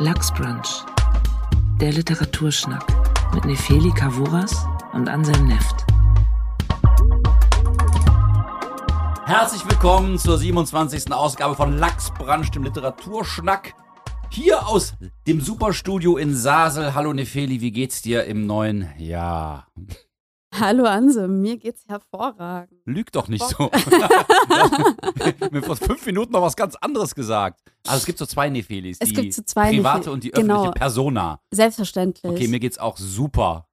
Lachsbrunch. Der Literaturschnack mit Nefeli Kavuras und Anselm Neft. Herzlich willkommen zur 27. Ausgabe von Lachsbrunch, dem Literaturschnack. Hier aus dem Superstudio in Sasel. Hallo Nefeli, wie geht's dir im neuen Jahr? Hallo Anse, mir geht's hervorragend. Lüg doch nicht so. mir vor fünf Minuten noch was ganz anderes gesagt. Also es gibt so zwei Nefelis. Es die gibt so zwei private Nefeli- und die genau. öffentliche Persona. Selbstverständlich. Okay, mir geht's auch super.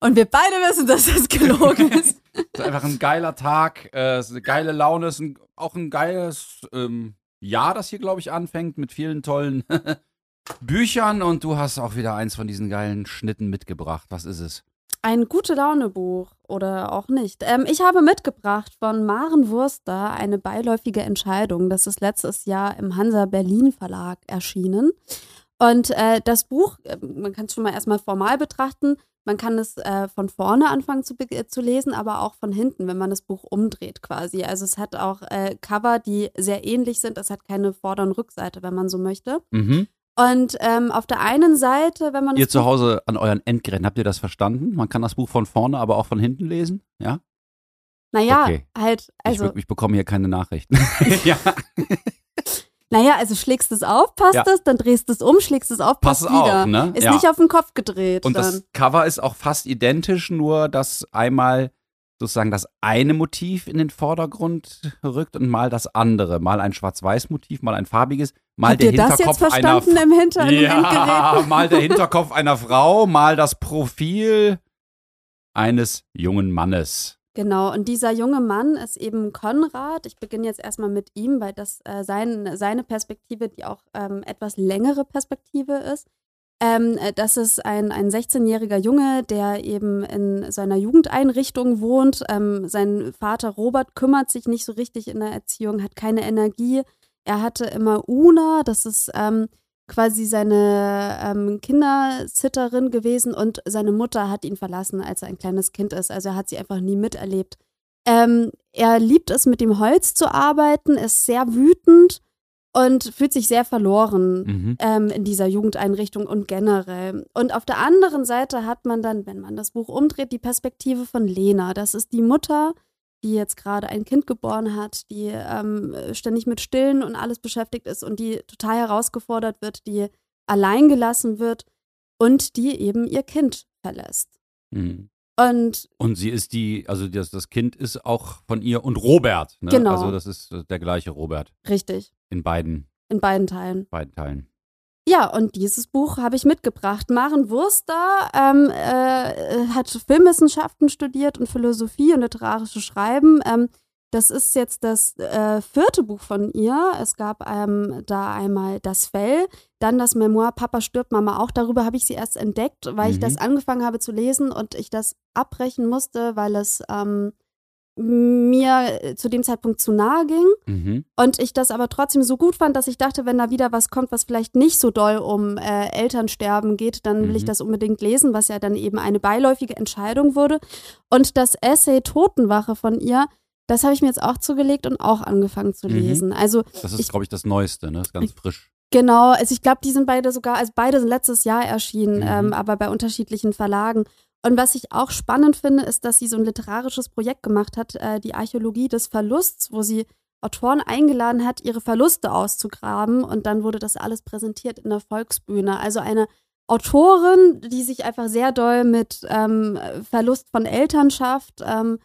Und wir beide wissen, dass das gelogen ist. Es ist einfach ein geiler Tag, äh, eine geile Laune, es ist ein, auch ein geiles ähm, Jahr, das hier, glaube ich, anfängt mit vielen tollen Büchern und du hast auch wieder eins von diesen geilen Schnitten mitgebracht. Was ist es? Ein gute Laune-Buch oder auch nicht. Ähm, ich habe mitgebracht von Maren Wurster eine beiläufige Entscheidung. Das ist letztes Jahr im Hansa Berlin Verlag erschienen. Und äh, das Buch, äh, man kann es schon mal erstmal formal betrachten, man kann es äh, von vorne anfangen zu, äh, zu lesen, aber auch von hinten, wenn man das Buch umdreht quasi. Also es hat auch äh, Cover, die sehr ähnlich sind. Es hat keine Vorder- und Rückseite, wenn man so möchte. Mhm. Und ähm, auf der einen Seite, wenn man Ihr zu Hause an euren Endgeräten, habt ihr das verstanden? Man kann das Buch von vorne, aber auch von hinten lesen? Ja? naja, Okay. halt, ich, also, wirk- ich bekomme hier keine Nachrichten. ja, naja, also schlägst es auf, passt Ja. es, dann drehst es um, schlägst es auf, pass passt wieder. auf, ne? Ist ja. nicht auf den Kopf gedreht. Und dann. das Cover ist auch fast identisch, nur dass einmal sozusagen das eine Motiv in den Vordergrund rückt und mal das andere. Mal ein Schwarz-Weiß-Motiv, mal ein farbiges, mal Habt der ihr das Hinterkopf jetzt verstanden einer im Hinter ja, mal der Hinterkopf einer Frau, mal das Profil eines jungen Mannes. Genau, und dieser junge Mann ist eben Konrad. Ich beginne jetzt erstmal mit ihm, weil das äh, sein, seine Perspektive, die auch ähm, etwas längere Perspektive ist. Ähm, äh, das ist ein, ein 16-jähriger Junge, der eben in seiner Jugendeinrichtung wohnt. Ähm, sein Vater Robert kümmert sich nicht so richtig in der Erziehung, hat keine Energie. Er hatte immer Una, das ist ähm, quasi seine ähm, Kindersitterin gewesen und seine Mutter hat ihn verlassen, als er ein kleines Kind ist. Also er hat sie einfach nie miterlebt. Ähm, er liebt es, mit dem Holz zu arbeiten, ist sehr wütend und fühlt sich sehr verloren Mhm. ähm, in dieser Jugendeinrichtung und generell. Und auf der anderen Seite hat man dann, wenn man das Buch umdreht, die Perspektive von Lena. Das ist die Mutter, die jetzt gerade ein Kind geboren hat, die ähm, ständig mit Stillen und alles beschäftigt ist und die total herausgefordert wird, die allein gelassen wird und die eben ihr Kind verlässt. Mhm. Und Und sie ist die, also das, das Kind ist auch von ihr und Robert. Ne? Genau. Also das ist der gleiche Robert richtig, in beiden, in beiden Teilen. beiden Teilen. Ja, und dieses Buch habe ich mitgebracht. Maren Wurster ähm, äh, hat Filmwissenschaften studiert und Philosophie und literarische Schreiben. Ähm, das ist jetzt das äh, vierte Buch von ihr. Es gab ähm, da einmal Das Fell, dann das Memoir Papa stirbt, Mama auch. Darüber habe ich sie erst entdeckt, weil ich Mhm. das angefangen habe zu lesen und ich das abbrechen musste, weil es ähm, mir äh, zu dem Zeitpunkt zu nahe ging. Mhm. Und ich das aber trotzdem so gut fand, dass ich dachte, wenn da wieder was kommt, was vielleicht nicht so doll um äh, Elternsterben geht, dann will ich Mhm. das unbedingt lesen, was ja dann eben eine beiläufige Entscheidung wurde. Und das Essay Totenwache von ihr, das habe ich mir jetzt auch zugelegt und auch angefangen zu Mhm. lesen. Also Das ist, glaube ich, das Neueste, ne? Das ist ganz frisch. genau, also ich glaube, die sind beide sogar, also beide sind letztes Jahr erschienen, Mhm. ähm, aber bei unterschiedlichen Verlagen. Und was ich auch spannend finde, ist, dass sie so ein literarisches Projekt gemacht hat, äh, die Archäologie des Verlusts, wo sie Autoren eingeladen hat, ihre Verluste auszugraben und dann wurde das alles präsentiert in der Volksbühne. Also eine Autorin, die sich einfach sehr doll mit ähm, Verlust von Elternschaft ähm,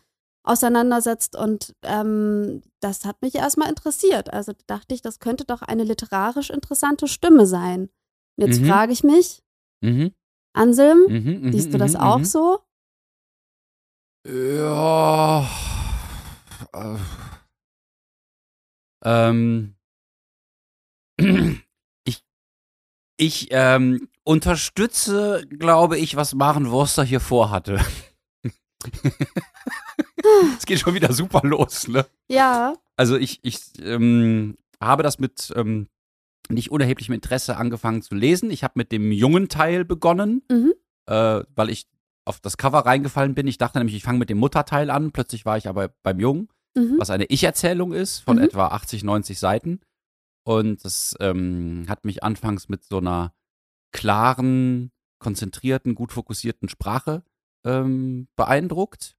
auseinandersetzt und ähm, das hat mich erstmal interessiert. Also dachte ich, das könnte doch eine literarisch interessante Stimme sein. Und jetzt Mhm. frage ich mich, Mhm. Anselm, Mhm, mhm, siehst du das mhm, auch mhm. so? Ja. äh, Ähm. Ich, ich ähm, unterstütze, glaube ich, was Maren Wurster hier vorhatte. Es geht schon wieder super los, ne? Ja. Also ich, ich ähm, habe das mit ähm, nicht unerheblichem Interesse angefangen zu lesen. Ich habe mit dem jungen Teil begonnen, Mhm. äh, weil ich auf das Cover reingefallen bin. Ich dachte nämlich, ich fange mit dem Mutterteil an. Plötzlich war ich aber beim Jungen, Mhm. was eine Ich-Erzählung ist von Mhm. etwa 80, 90 Seiten. Und das ähm, hat mich anfangs mit so einer klaren, konzentrierten, gut fokussierten Sprache ähm, beeindruckt.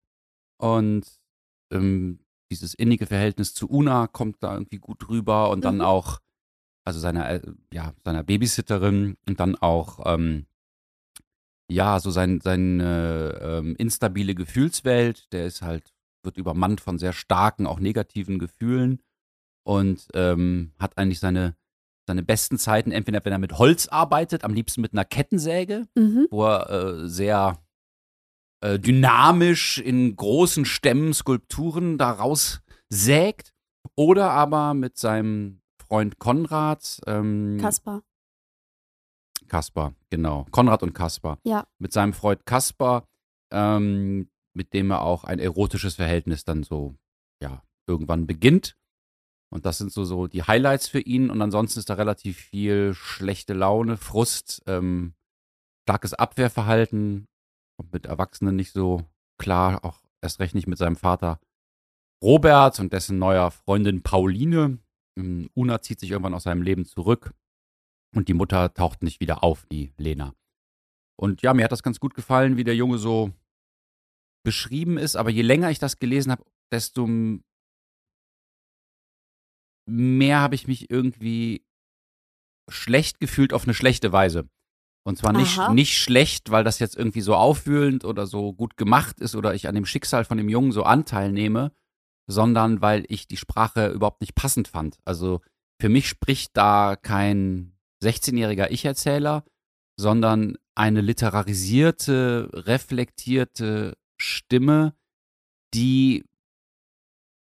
Und ähm, dieses innige Verhältnis zu Una kommt da irgendwie gut rüber und dann Mhm. auch, also seiner, äh, ja, seiner Babysitterin und dann auch, ähm, ja, so sein, seine ähm, instabile Gefühlswelt, der ist halt, wird übermannt von sehr starken, auch negativen Gefühlen und ähm, hat eigentlich seine, seine besten Zeiten, entweder wenn er mit Holz arbeitet, am liebsten mit einer Kettensäge, Mhm. wo er äh, sehr äh, dynamisch in großen Stämmen Skulpturen daraus sägt. Oder aber mit seinem Freund Konrad. Ähm, Kaspar. Kaspar, genau. Konrad und Kaspar. Ja. Mit seinem Freund Kaspar, ähm, mit dem er auch ein erotisches Verhältnis dann so, ja, irgendwann beginnt. Und das sind so, so die Highlights für ihn. Und ansonsten ist da relativ viel schlechte Laune, Frust, ähm, starkes Abwehrverhalten. Kommt mit Erwachsenen nicht so klar, auch erst recht nicht mit seinem Vater Robert und dessen neuer Freundin Pauline. Ähm, Una zieht sich irgendwann aus seinem Leben zurück. Und die Mutter taucht nicht wieder auf, die Lena. Und ja, mir hat das ganz gut gefallen, wie der Junge so beschrieben ist. Aber je länger ich das gelesen habe, desto mehr habe ich mich irgendwie schlecht gefühlt auf eine schlechte Weise. Und zwar nicht, Aha. nicht schlecht, weil das jetzt irgendwie so aufwühlend oder so gut gemacht ist oder ich an dem Schicksal von dem Jungen so Anteil nehme, sondern weil ich die Sprache überhaupt nicht passend fand. Also für mich spricht da kein 16-jähriger Ich-Erzähler, sondern eine literarisierte, reflektierte Stimme, die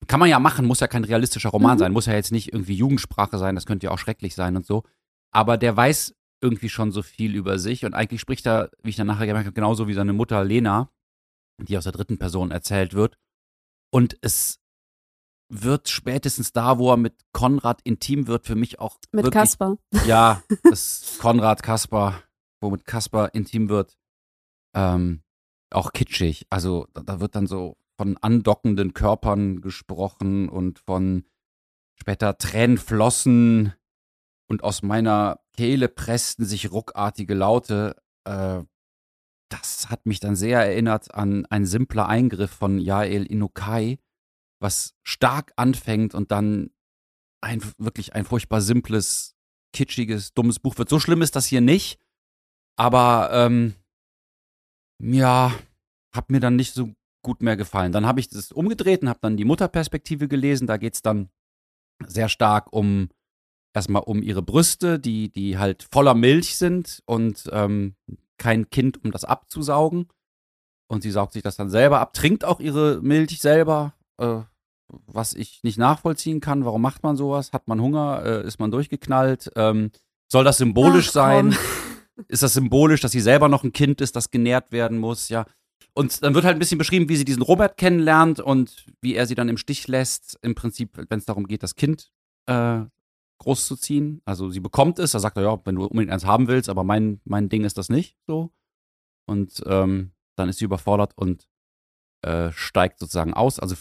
kann man ja machen, muss ja kein realistischer Roman Mhm. sein, muss ja jetzt nicht irgendwie Jugendsprache sein, das könnte ja auch schrecklich sein und so. Aber der weiß irgendwie schon so viel über sich und eigentlich spricht er, wie ich dann nachher gemerkt habe, genauso wie seine Mutter Lena, die aus der dritten Person erzählt wird. Und es wird spätestens da, wo er mit Konrad intim wird, für mich auch Mit wirklich Kaspar. ja, das Konrad Kaspar, womit Kaspar intim wird, ähm, auch kitschig. Also da, da wird dann so von andockenden Körpern gesprochen und von später Tränenflossen und aus meiner Kehle pressten sich ruckartige Laute. Äh, das hat mich dann sehr erinnert an ein simpler Eingriff von Yael Inukai, was stark anfängt und dann ein wirklich ein furchtbar simples, kitschiges, dummes Buch wird. So schlimm ist das hier nicht, aber ähm, ja, hat mir dann nicht so gut mehr gefallen. Dann habe ich das umgedreht und habe dann die Mutterperspektive gelesen. Da geht es dann sehr stark um erstmal um ihre Brüste, die, die halt voller Milch sind und ähm, kein Kind, um das abzusaugen. Und sie saugt sich das dann selber ab, trinkt auch ihre Milch selber, äh, was ich nicht nachvollziehen kann. Warum macht man sowas? Hat man Hunger? Äh, ist man durchgeknallt? Ähm, soll das symbolisch Ach, sein? Ist das symbolisch, dass sie selber noch ein Kind ist, das genährt werden muss? Ja. Und dann wird halt ein bisschen beschrieben, wie sie diesen Robert kennenlernt und wie er sie dann im Stich lässt. Im Prinzip, wenn es darum geht, das Kind äh, großzuziehen. Also sie bekommt es, da sagt er, ja, wenn du unbedingt eins haben willst, aber mein, mein Ding ist das nicht so. Und ähm, dann ist sie überfordert und äh, steigt sozusagen aus, also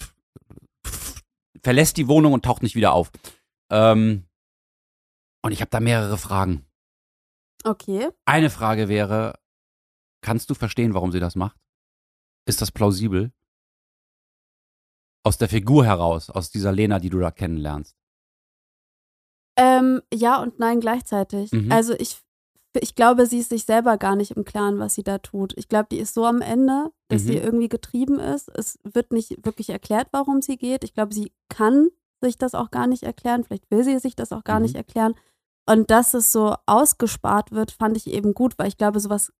verlässt die Wohnung und taucht nicht wieder auf. Ähm, und ich habe da mehrere Fragen. Okay. Eine Frage wäre, kannst du verstehen, warum sie das macht? Ist das plausibel? Aus der Figur heraus, aus dieser Lena, die du da kennenlernst. Ähm, ja und nein gleichzeitig. Mhm. Also ich, ich glaube, sie ist sich selber gar nicht im Klaren, was sie da tut. Ich glaube, die ist so am Ende, dass Mhm. sie irgendwie getrieben ist. Es wird nicht wirklich erklärt, warum sie geht. Ich glaube, sie kann sich das auch gar nicht erklären. Vielleicht will sie sich das auch gar Mhm. nicht erklären. Und dass es so ausgespart wird, fand ich eben gut, weil ich glaube, sowas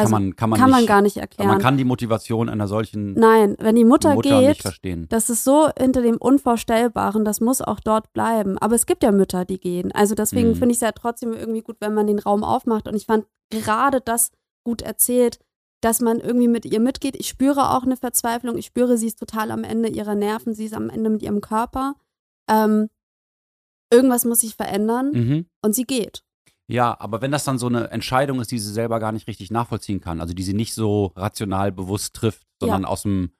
also kann man, kann man, kann man nicht, gar nicht erklären. Man kann die Motivation einer solchen Nein, wenn die Mutter, Mutter nicht geht, verstehen. das ist so hinter dem Unvorstellbaren, das muss auch dort bleiben. Aber es gibt ja Mütter, die gehen. Also deswegen Mhm. finde ich es ja trotzdem irgendwie gut, wenn man den Raum aufmacht. Und ich fand gerade das gut erzählt, dass man irgendwie mit ihr mitgeht. Ich spüre auch eine Verzweiflung. Ich spüre, sie ist total am Ende ihrer Nerven. Sie ist am Ende mit ihrem Körper. Ähm, irgendwas muss sich verändern Mhm. und sie geht. Ja, aber wenn das dann so eine Entscheidung ist, die sie selber gar nicht richtig nachvollziehen kann, also die sie nicht so rational bewusst trifft, sondern aus dem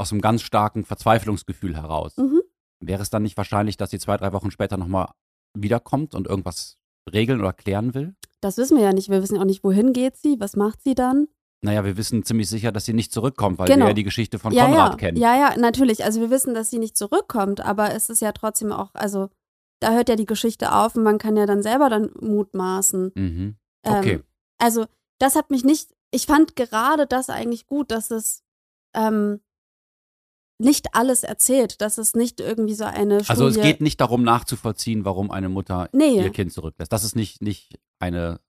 aus einem ganz starken Verzweiflungsgefühl heraus, Mhm. wäre es dann nicht wahrscheinlich, dass sie zwei, drei Wochen später nochmal wiederkommt und irgendwas regeln oder klären will? das wissen wir ja nicht. Wir wissen ja auch nicht, wohin geht sie, was macht sie dann. Naja, wir wissen ziemlich sicher, dass sie nicht zurückkommt, weil Genau. wir ja die Geschichte von ja, Konrad ja, kennen. ja, ja, natürlich. Also wir wissen, dass sie nicht zurückkommt, aber es ist ja trotzdem auch, also da hört ja die Geschichte auf und man kann ja dann selber dann mutmaßen. Mhm. Ähm, Okay. Also das hat mich nicht, ich fand gerade das eigentlich gut, dass es ähm, nicht alles erzählt, dass es nicht irgendwie so eine Studie Also es geht nicht darum nachzuvollziehen, warum eine Mutter Nee. ihr Kind zurücklässt. Das ist nicht, nicht eine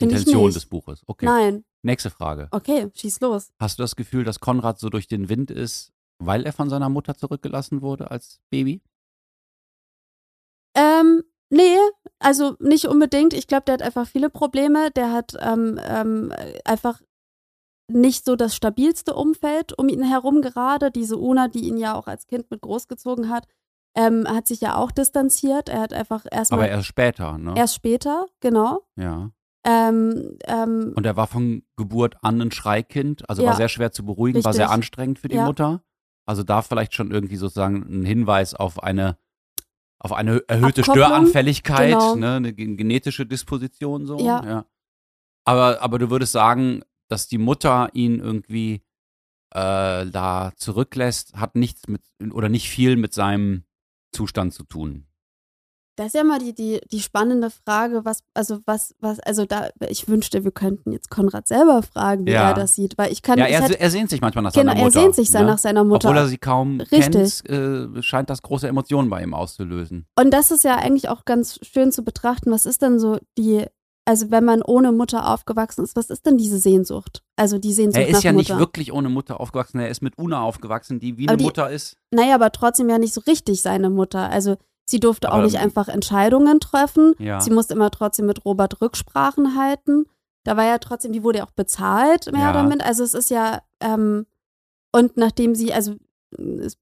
Find Intention des Buches. Okay. Nein, Nächste Frage. okay, schieß los. Hast du das Gefühl, dass Konrad so durch den Wind ist, weil er von seiner Mutter zurückgelassen wurde als Baby? Ähm, nee, also nicht unbedingt. Ich glaube, der hat einfach viele Probleme. Der hat ähm, ähm, einfach nicht so das stabilste Umfeld um ihn herum gerade. Diese Una, die ihn ja auch als Kind mit großgezogen hat, ähm, hat sich ja auch distanziert. Er hat einfach Aber erstmal erst später, ne? erst später, genau. ja. Ähm, ähm, Und er war von Geburt an ein Schreikind, also Ja. war sehr schwer zu beruhigen, war sehr Richtig. anstrengend für die Ja. Mutter. Also da vielleicht schon irgendwie sozusagen ein Hinweis auf eine auf eine erhöhte Abkopplung, Störanfälligkeit, genau. ne, eine gen- genetische Disposition so. Ja. Aber, aber du würdest sagen, dass die Mutter ihn irgendwie äh, da zurücklässt, hat nichts mit oder nicht viel mit seinem Zustand zu tun. Das ist ja mal die, die, die spannende Frage, was, also was, was, also da, ich wünschte, wir könnten jetzt Konrad selber fragen, wie Ja. er das sieht, weil ich kann, Ja, er, hätte- er sehnt sich manchmal nach genau, seiner er Mutter. sehnt sich ne? nach seiner Mutter. Obwohl er sie kaum Richtig. kennt, äh, scheint das große Emotionen bei ihm auszulösen. Und das ist ja eigentlich auch ganz schön zu betrachten. Was ist denn so die, also wenn man ohne Mutter aufgewachsen ist, was ist denn diese Sehnsucht? Also die Sehnsucht Er nach ist ja Mutter. nicht wirklich ohne Mutter aufgewachsen, er ist mit Una aufgewachsen, die wie Aber eine die- Mutter ist. Naja, aber trotzdem ja nicht so richtig seine Mutter. Also sie durfte auch Aber- nicht einfach Entscheidungen treffen. Ja. Sie musste immer trotzdem mit Robert Rücksprachen halten. Da war ja trotzdem, die wurde ja auch bezahlt, mehr Ja. oder minder. Also es ist ja, ähm, und nachdem sie, also es,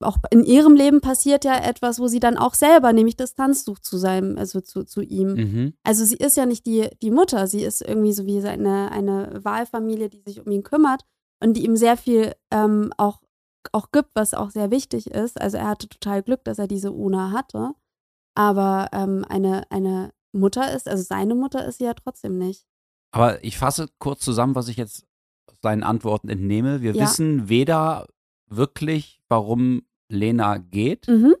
auch in ihrem Leben passiert ja etwas, wo sie dann auch selber nämlich Distanz sucht zu seinem, also zu, zu ihm. Mhm. Also sie ist ja nicht die, die Mutter, sie ist irgendwie so wie eine, eine Wahlfamilie, die sich um ihn kümmert und die ihm sehr viel ähm, auch, auch gibt, was auch sehr wichtig ist. Also er hatte total Glück, dass er diese Una hatte. Aber ähm, eine, eine Mutter ist, also seine Mutter ist sie ja trotzdem nicht. Aber ich fasse kurz zusammen, was ich jetzt aus seinen Antworten entnehme. Wir Ja. wissen weder wirklich, warum Lena geht, Mhm.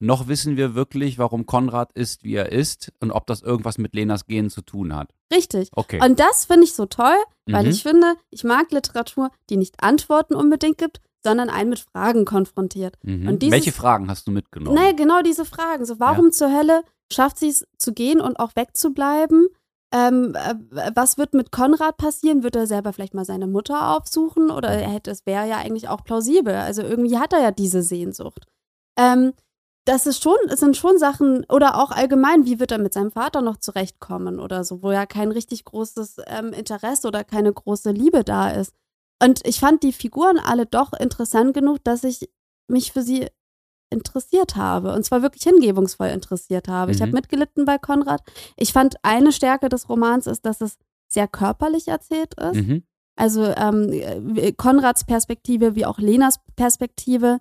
noch wissen wir wirklich, warum Konrad ist, wie er ist und ob das irgendwas mit Lenas Gehen zu tun hat. Richtig. Okay. Und das finde ich so toll, weil Mhm. ich finde, ich mag Literatur, die nicht Antworten unbedingt gibt, sondern einen mit Fragen konfrontiert. Mhm. und dieses- Welche Fragen hast du mitgenommen? Naja, genau diese Fragen. So, warum zur Hölle schafft sie es zu gehen und auch wegzubleiben? Ähm, äh, was wird mit Konrad passieren? Wird er selber vielleicht mal seine Mutter aufsuchen? Oder er hätte, es wäre ja eigentlich auch plausibel. Also irgendwie hat er ja diese Sehnsucht. Ähm, das ist schon, es sind schon Sachen, oder auch allgemein, wie wird er mit seinem Vater noch zurechtkommen oder so, wo ja kein richtig großes ähm, Interesse oder keine große Liebe da ist. Und ich fand die Figuren alle doch interessant genug, dass ich mich für sie interessiert habe. Und zwar wirklich hingebungsvoll interessiert habe. Ich Mhm. habe mitgelitten bei Konrad. Ich fand, eine Stärke des Romans ist, dass es sehr körperlich erzählt ist. Mhm. Also ähm, äh, Konrads Perspektive wie auch Lenas Perspektive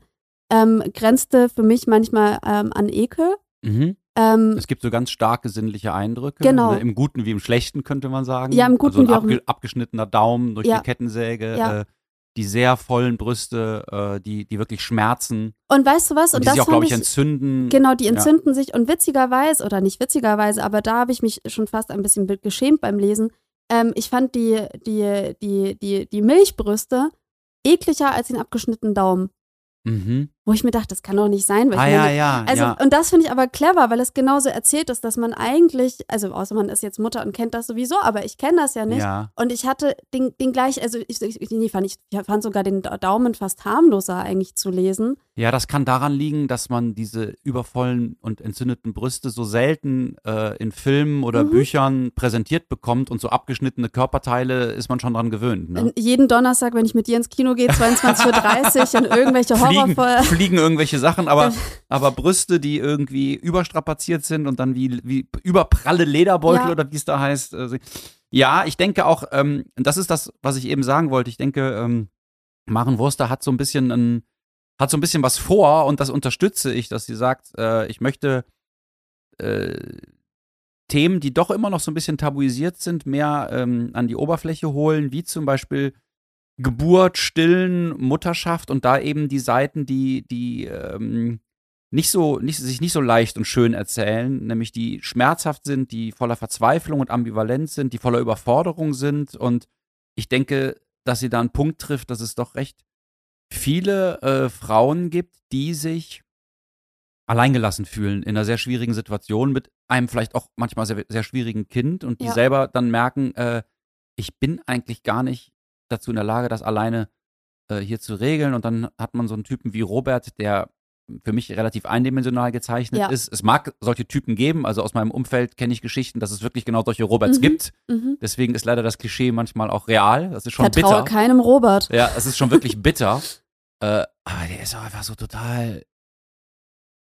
ähm, grenzte für mich manchmal ähm, an Ekel. Mhm. Ähm, Es gibt so ganz starke sinnliche Eindrücke. Genau. Ne, Im Guten wie im Schlechten, könnte man sagen. Ja, im Guten also ein abge abgeschnittener Daumen durch Ja. die Kettensäge, Ja. äh, die sehr vollen Brüste, äh, die, die wirklich schmerzen und weißt du was? und, Und, die sich das auch, glaube ich, entzünden. Genau, die Ja. entzünden sich und witzigerweise, oder nicht witzigerweise, aber da habe ich mich schon fast ein bisschen geschämt beim Lesen. Ähm, ich fand die, die, die, die, die Milchbrüste ekliger als den abgeschnittenen Daumen. Mhm. Wo ich mir dachte, das kann doch nicht sein. Weil Ah ich ja, meine, ja, also, ja. und das finde ich aber clever, weil es genauso erzählt ist, dass man eigentlich, also außer man ist jetzt Mutter und kennt das sowieso, aber ich kenne das ja nicht. ja. Und ich hatte den, den gleich, also ich, ich, nee, fand ich, ich fand sogar den Daumen fast harmloser eigentlich zu lesen. Ja, das kann daran liegen, dass man diese übervollen und entzündeten Brüste so selten äh, in Filmen oder Mhm. Büchern präsentiert bekommt und so abgeschnittene Körperteile ist man schon dran gewöhnt. Ne? Jeden Donnerstag, wenn ich mit dir ins Kino gehe, 22.30 Uhr und irgendwelche Horrorfilme. fliegen irgendwelche Sachen, aber, aber Brüste, die irgendwie überstrapaziert sind und dann wie, wie überpralle Lederbeutel Ja. oder wie es da heißt. Also, ja, ich denke auch, ähm, das ist das, was ich eben sagen wollte. Ich denke, ähm, Maren Wurster hat so ein bisschen ein, hat so ein bisschen was vor und das unterstütze ich, dass sie sagt, äh, ich möchte äh, Themen, die doch immer noch so ein bisschen tabuisiert sind, mehr ähm, an die Oberfläche holen, wie zum Beispiel Geburt, Stillen, Mutterschaft und da eben die Seiten, die, die ähm, nicht so, nicht, sich nicht so leicht und schön erzählen, nämlich die schmerzhaft sind, die voller Verzweiflung und Ambivalenz sind, die voller Überforderung sind. Und ich denke, dass sie da einen Punkt trifft, dass es doch recht viele äh, Frauen gibt, die sich alleingelassen fühlen in einer sehr schwierigen Situation mit einem vielleicht auch manchmal sehr, sehr schwierigen Kind und die Ja. selber dann merken, äh, ich bin eigentlich gar nicht dazu in der Lage, das alleine äh, hier zu regeln. Und dann hat man so einen Typen wie Robert, der für mich relativ eindimensional gezeichnet Ja. ist. Es mag solche Typen geben, also aus meinem Umfeld kenne ich Geschichten, dass es wirklich genau solche Roberts Mhm. gibt. Mhm. Deswegen ist leider das Klischee manchmal auch real. Das ist schon Vertraue bitter. keinem Robert. Ja, es ist schon wirklich bitter. Äh, aber der ist auch einfach so total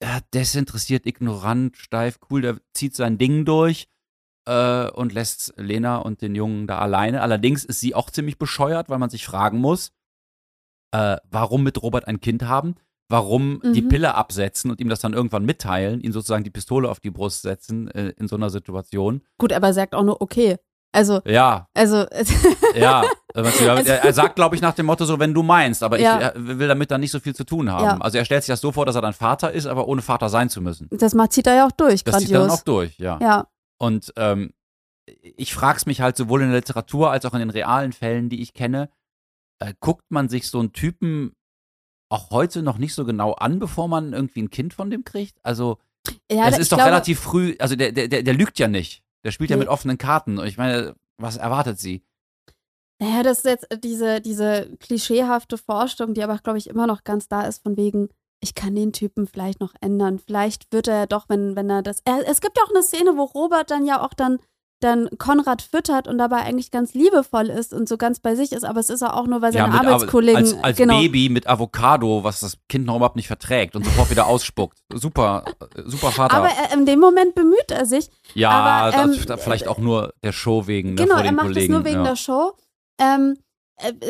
ja, desinteressiert, ignorant, steif, cool. Der zieht sein Ding durch äh, und lässt Lena und den Jungen da alleine. Allerdings ist sie auch ziemlich bescheuert, weil man sich fragen muss, äh, warum mit Robert ein Kind haben? Warum die Mhm. Pille absetzen und ihm das dann irgendwann mitteilen, ihm sozusagen die Pistole auf die Brust setzen äh, in so einer Situation? Gut, aber er sagt auch nur okay. Also, Ja, also, ja. Also- er, sagt, glaube ich, nach dem Motto so, wenn du meinst, aber Ja. ich äh, will damit dann nicht so viel zu tun haben. Ja. Also er stellt sich das so vor, dass er dann Vater ist, aber ohne Vater sein zu müssen. das macht, zieht er ja auch durch, Das zieht er dann grandios. auch durch, ja. Ja, Und ähm, ich frage es mich halt sowohl in der Literatur als auch in den realen Fällen, die ich kenne, äh, guckt man sich so einen Typen auch heute noch nicht so genau an, bevor man irgendwie ein Kind von dem kriegt? Also ja das ist doch glaube, relativ früh, also der, der, der, lügt ja nicht. Der spielt ja Nee. mit offenen Karten. Und ich meine, was erwartet sie? Naja, das ist jetzt diese, diese klischeehafte Vorstellung, die aber, glaube ich, immer noch ganz da ist, von wegen, ich kann den Typen vielleicht noch ändern. Vielleicht wird er ja doch, wenn, wenn er das. Er, es gibt ja auch eine Szene, wo Robert dann ja auch dann, dann Konrad füttert und dabei eigentlich ganz liebevoll ist und so ganz bei sich ist, aber es ist ja auch nur, weil seine Avo- Arbeitskollegen. als, als genau, Baby mit Avocado, was das Kind noch überhaupt nicht verträgt und sofort wieder ausspuckt. Super, äh, super Vater. aber er, in dem Moment bemüht er sich. ja, aber, das, ähm, das vielleicht auch nur der Show wegen, ne, Genau, er macht Kollegen. es nur wegen ja. der Show. Ähm, äh,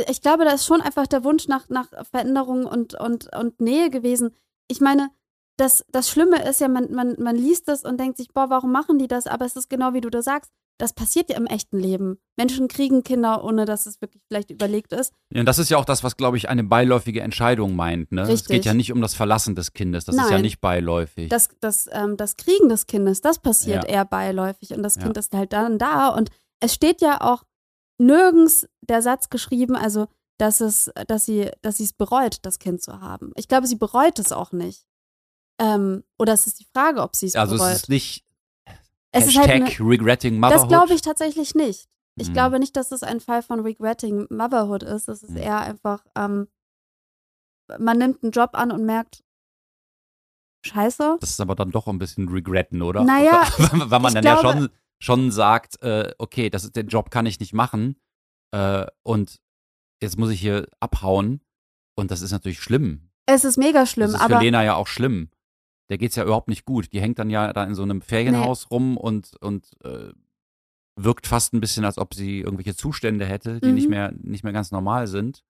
ich glaube, da ist schon einfach der Wunsch nach, nach Veränderung und, und, und Nähe gewesen. Ich meine, das, das Schlimme ist ja, man, man, man liest das und denkt sich, boah, warum machen die das? Aber es ist genau wie du das sagst. Das passiert ja im echten Leben. Menschen kriegen Kinder, ohne dass es wirklich vielleicht überlegt ist. Ja, und das ist ja auch das, was, glaube ich, eine beiläufige Entscheidung meint. Ne? Es geht ja nicht um das Verlassen des Kindes. Das ist ja Nein. nicht beiläufig. Das, das, ähm, das Kriegen des Kindes, das passiert Ja. eher beiläufig und das Ja. Kind ist halt dann da. Und es steht ja auch nirgends der Satz geschrieben, also dass es, dass sie, dass sie es bereut, das Kind zu haben. Ich glaube, sie bereut es auch nicht. Ähm, oder es ist die Frage, ob sie es also bereut. es ist nicht Es ist Hashtag halt eine, regretting das motherhood. glaube ich tatsächlich nicht. Ich Mhm. glaube nicht, dass es ein Fall von regretting motherhood ist. Es ist Mhm. eher einfach, ähm, man nimmt einen Job an und merkt, scheiße. Das ist aber dann doch ein bisschen regretten, oder? Naja, Weil man dann ja glaube- schon, schon sagt, äh, okay, das ist, den Job kann ich nicht machen äh, und jetzt muss ich hier abhauen und das ist natürlich schlimm. Es ist mega schlimm, das ist aber für Lena ja auch schlimm. Der geht's ja überhaupt nicht gut. Die hängt dann ja da in so einem Ferienhaus rum und, und äh, wirkt fast ein bisschen, als ob sie irgendwelche Zustände hätte, die Mhm. nicht, mehr, nicht mehr ganz normal sind.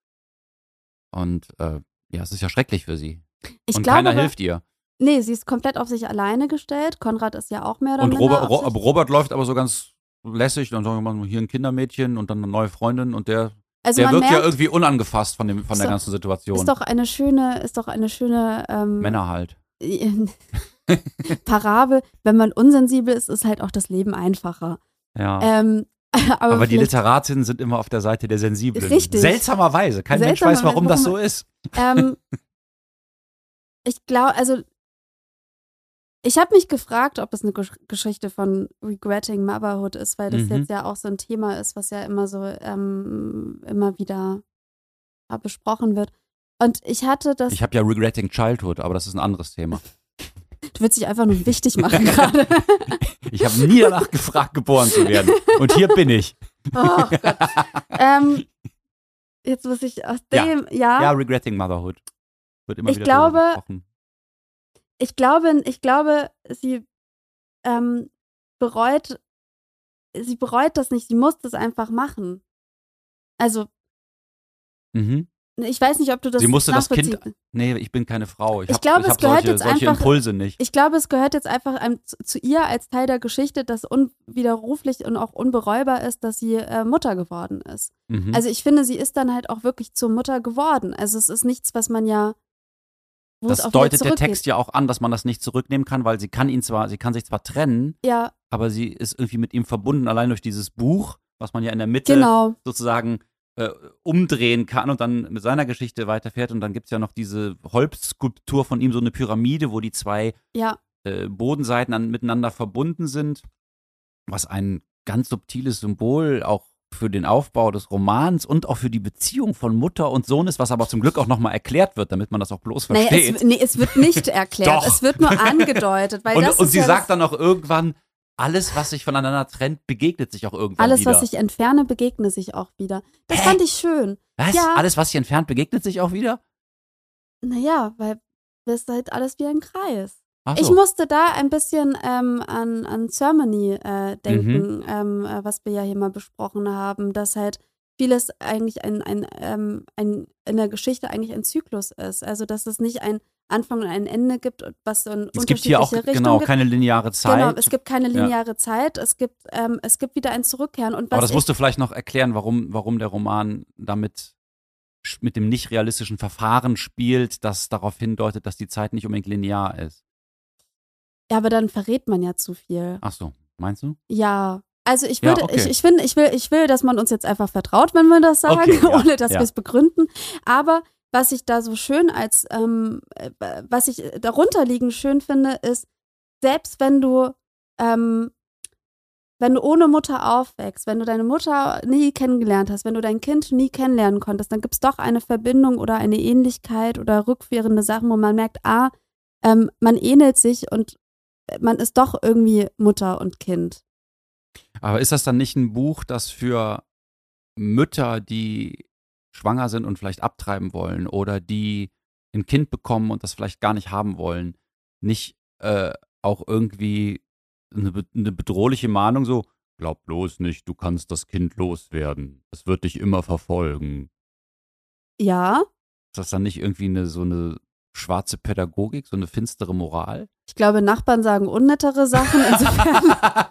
Und äh, ja, es ist ja schrecklich für sie. ich und glaube, keiner hilft ihr. Nee, sie ist komplett auf sich alleine gestellt. Konrad ist ja auch mehr oder Und minder Robert, Ro Robert läuft aber so ganz lässig, dann sagen wir mal hier ein Kindermädchen und dann eine neue Freundin und der, Also der wirkt merkt, ja irgendwie unangefasst von, dem, von der ganzen Situation. ist doch eine schöne, ist doch eine schöne ähm, Männer halt. Parabel. Wenn man unsensibel ist, ist halt auch das Leben einfacher. Ja. Ähm, aber aber die Literatinnen sind immer auf der Seite der Sensiblen. Richtig. Seltsamerweise. Kein Mensch Seltsamerweise, weiß, warum das warum- so ist. ähm, ich glaube, also ich habe mich gefragt, ob es eine Gesch Geschichte von Regretting Motherhood ist, weil das Mhm. jetzt ja auch so ein Thema ist, was ja immer so ähm, immer wieder besprochen wird. Und ich hatte das, Ich habe ja Regretting Childhood, aber das ist ein anderes Thema. du willst dich einfach nur wichtig machen gerade. Ich habe nie danach gefragt, geboren zu werden. Und hier bin ich. Oh Gott. ähm, jetzt muss ich aus Ja. dem, ja, Ja, Regretting Motherhood. Wird immer Ich wieder glaube, gesprochen. Ich glaube, ich glaube, sie ähm, bereut, sie bereut das nicht, sie muss das einfach machen. Also, Mhm. Ich weiß nicht, ob du das Sie musste das Kind. Nee, ich bin keine Frau. Ich, Ich hab, glaube, ich es hab gehört solche, jetzt solche einfach- Impulse nicht. Ich glaube, es gehört jetzt einfach einem, zu, zu ihr als Teil der Geschichte, dass unwiderruflich und auch unbereubar ist, dass sie äh, Mutter geworden ist. Mhm. Also ich finde, sie ist dann halt auch wirklich zur Mutter geworden. Also es ist nichts, was man ja. Wo es das auch wieder deutet der. Text ja auch an, dass man das nicht zurücknehmen kann, weil sie kann ihn zwar, sie kann sich zwar trennen, Ja, aber sie ist irgendwie mit ihm verbunden, allein durch dieses Buch, was man ja in der Mitte genau. sozusagen äh, umdrehen kann und dann mit seiner Geschichte weiterfährt. Und dann gibt es ja noch diese Holzskulptur von ihm, so eine Pyramide, wo die zwei Ja, äh, Bodenseiten an, miteinander verbunden sind, was ein ganz subtiles Symbol auch für den Aufbau des Romans und auch für die Beziehung von Mutter und Sohn ist, was aber zum Glück auch nochmal erklärt wird, damit man das auch bloß naja, versteht. es, nee, es wird nicht erklärt. Es wird nur angedeutet. Weil und das und sie ja sagt dann auch irgendwann, alles, was sich voneinander trennt, begegnet sich auch irgendwann alles, wieder. was ich entferne, begegne sich auch wieder. Das Hä? fand ich schön. was? ja. Alles, was sich entfernt, begegnet sich auch wieder? Naja, weil das ist halt alles wie ein Kreis. Ach Ich so. musste da ein bisschen ähm, an, an Ceremony äh, denken, Mhm. ähm, äh, was wir ja hier mal besprochen haben, dass halt vieles eigentlich ein, ein, ähm, ein, in der Geschichte eigentlich ein Zyklus ist. Also, dass es nicht ein Anfang und ein Ende gibt, was so in es gibt hier auch Richtungen genau gibt. keine lineare Zeit. Genau, es gibt keine Ja. lineare Zeit, es gibt, ähm, es gibt wieder ein Zurückkehren. Und was aber das musst du vielleicht noch erklären, warum, warum der Roman damit mit dem nicht realistischen Verfahren spielt, das darauf hindeutet, dass die Zeit nicht unbedingt linear ist. Ja, aber dann verrät man ja zu viel. Ach so, meinst du? Ja. Also ich Ja, würde, okay. ich, ich finde, ich will, ich will, dass man uns jetzt einfach vertraut, wenn wir das sagen, Okay, ja, ohne dass ja. wir es begründen. Aber was ich da so schön als, ähm, äh, was ich darunter liegend schön finde, ist, selbst wenn du, ähm, wenn du ohne Mutter aufwächst, wenn du deine Mutter nie kennengelernt hast, wenn du dein Kind nie kennenlernen konntest, dann gibt es doch eine Verbindung oder eine Ähnlichkeit oder rückführende Sachen, wo man merkt, ah, ähm, man ähnelt sich und man ist doch irgendwie Mutter und Kind. Aber ist das dann nicht ein Buch, das für Mütter, die schwanger sind und vielleicht abtreiben wollen oder die ein Kind bekommen und das vielleicht gar nicht haben wollen, nicht äh, auch irgendwie eine, eine bedrohliche Mahnung so, glaub bloß nicht, du kannst das Kind loswerden. Es wird dich immer verfolgen. Ja, Ist das dann nicht irgendwie eine so eine schwarze Pädagogik, so eine finstere Moral? Ich glaube, Nachbarn sagen unnettere Sachen. Insofern,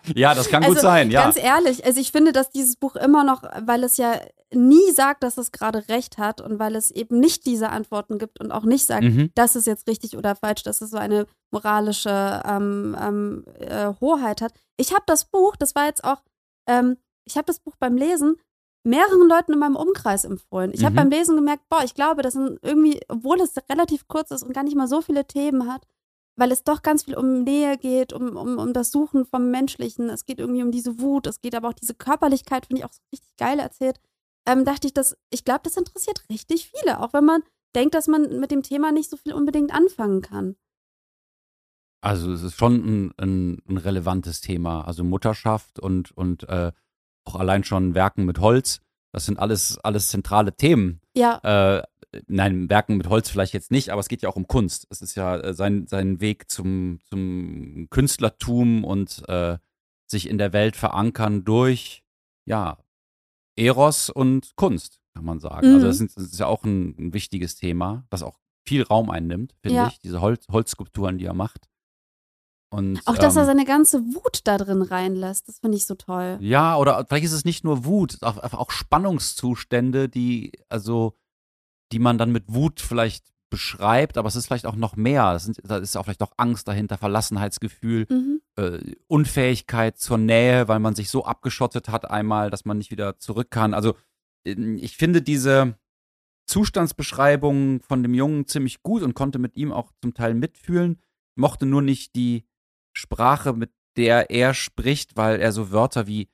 ja, das kann gut also, sein, ja. ganz ehrlich, also ich finde, dass dieses Buch immer noch, weil es ja nie sagt, dass es gerade recht hat und weil es eben nicht diese Antworten gibt und auch nicht sagt, Mhm. das ist jetzt richtig oder falsch, dass es so eine moralische ähm, ähm, äh, Hoheit hat. Ich habe das Buch, das war jetzt auch, ähm, ich habe das Buch beim Lesen mehreren Leuten in meinem Umkreis empfohlen. Ich habe Mhm. beim Lesen gemerkt, boah, ich glaube, das sind irgendwie, obwohl es relativ kurz ist und gar nicht mal so viele Themen hat, weil es doch ganz viel um Nähe geht, um, um, um das Suchen vom Menschlichen. Es geht irgendwie um diese Wut, es geht aber auch diese Körperlichkeit, finde ich auch so richtig geil erzählt. Ähm, dachte ich, dass, ich glaube, das interessiert richtig viele, auch wenn man denkt, dass man mit dem Thema nicht so viel unbedingt anfangen kann. Also es ist schon ein, ein, ein relevantes Thema. Also Mutterschaft und, und äh, auch allein schon Werken mit Holz. Das sind alles, alles zentrale Themen. Ja, Äh, nein, Werken mit Holz vielleicht jetzt nicht, aber es geht ja auch um Kunst. Es ist ja äh, sein, sein Weg zum, zum Künstlertum und äh, sich in der Welt verankern durch, ja, Eros und Kunst, kann man sagen. Mhm. Also das, sind, das ist ja auch ein, ein wichtiges Thema, das auch viel Raum einnimmt, finde Ja. ich. Diese Holz, Holzskulpturen, die er macht. Und, auch, dass er ähm, seine ganze Wut da drin reinlässt, das finde ich so toll. ja, oder vielleicht ist es nicht nur Wut, auch, einfach auch Spannungszustände, die, also, die man dann mit Wut vielleicht beschreibt, aber es ist vielleicht auch noch mehr. Sind, da ist auch vielleicht auch Angst dahinter, Verlassenheitsgefühl, Mhm. äh, Unfähigkeit zur Nähe, weil man sich so abgeschottet hat einmal, dass man nicht wieder zurück kann. Also ähm, ich finde diese Zustandsbeschreibung von dem Jungen ziemlich gut und konnte mit ihm auch zum Teil mitfühlen, mochte nur nicht die Sprache, mit der er spricht, weil er so Wörter wie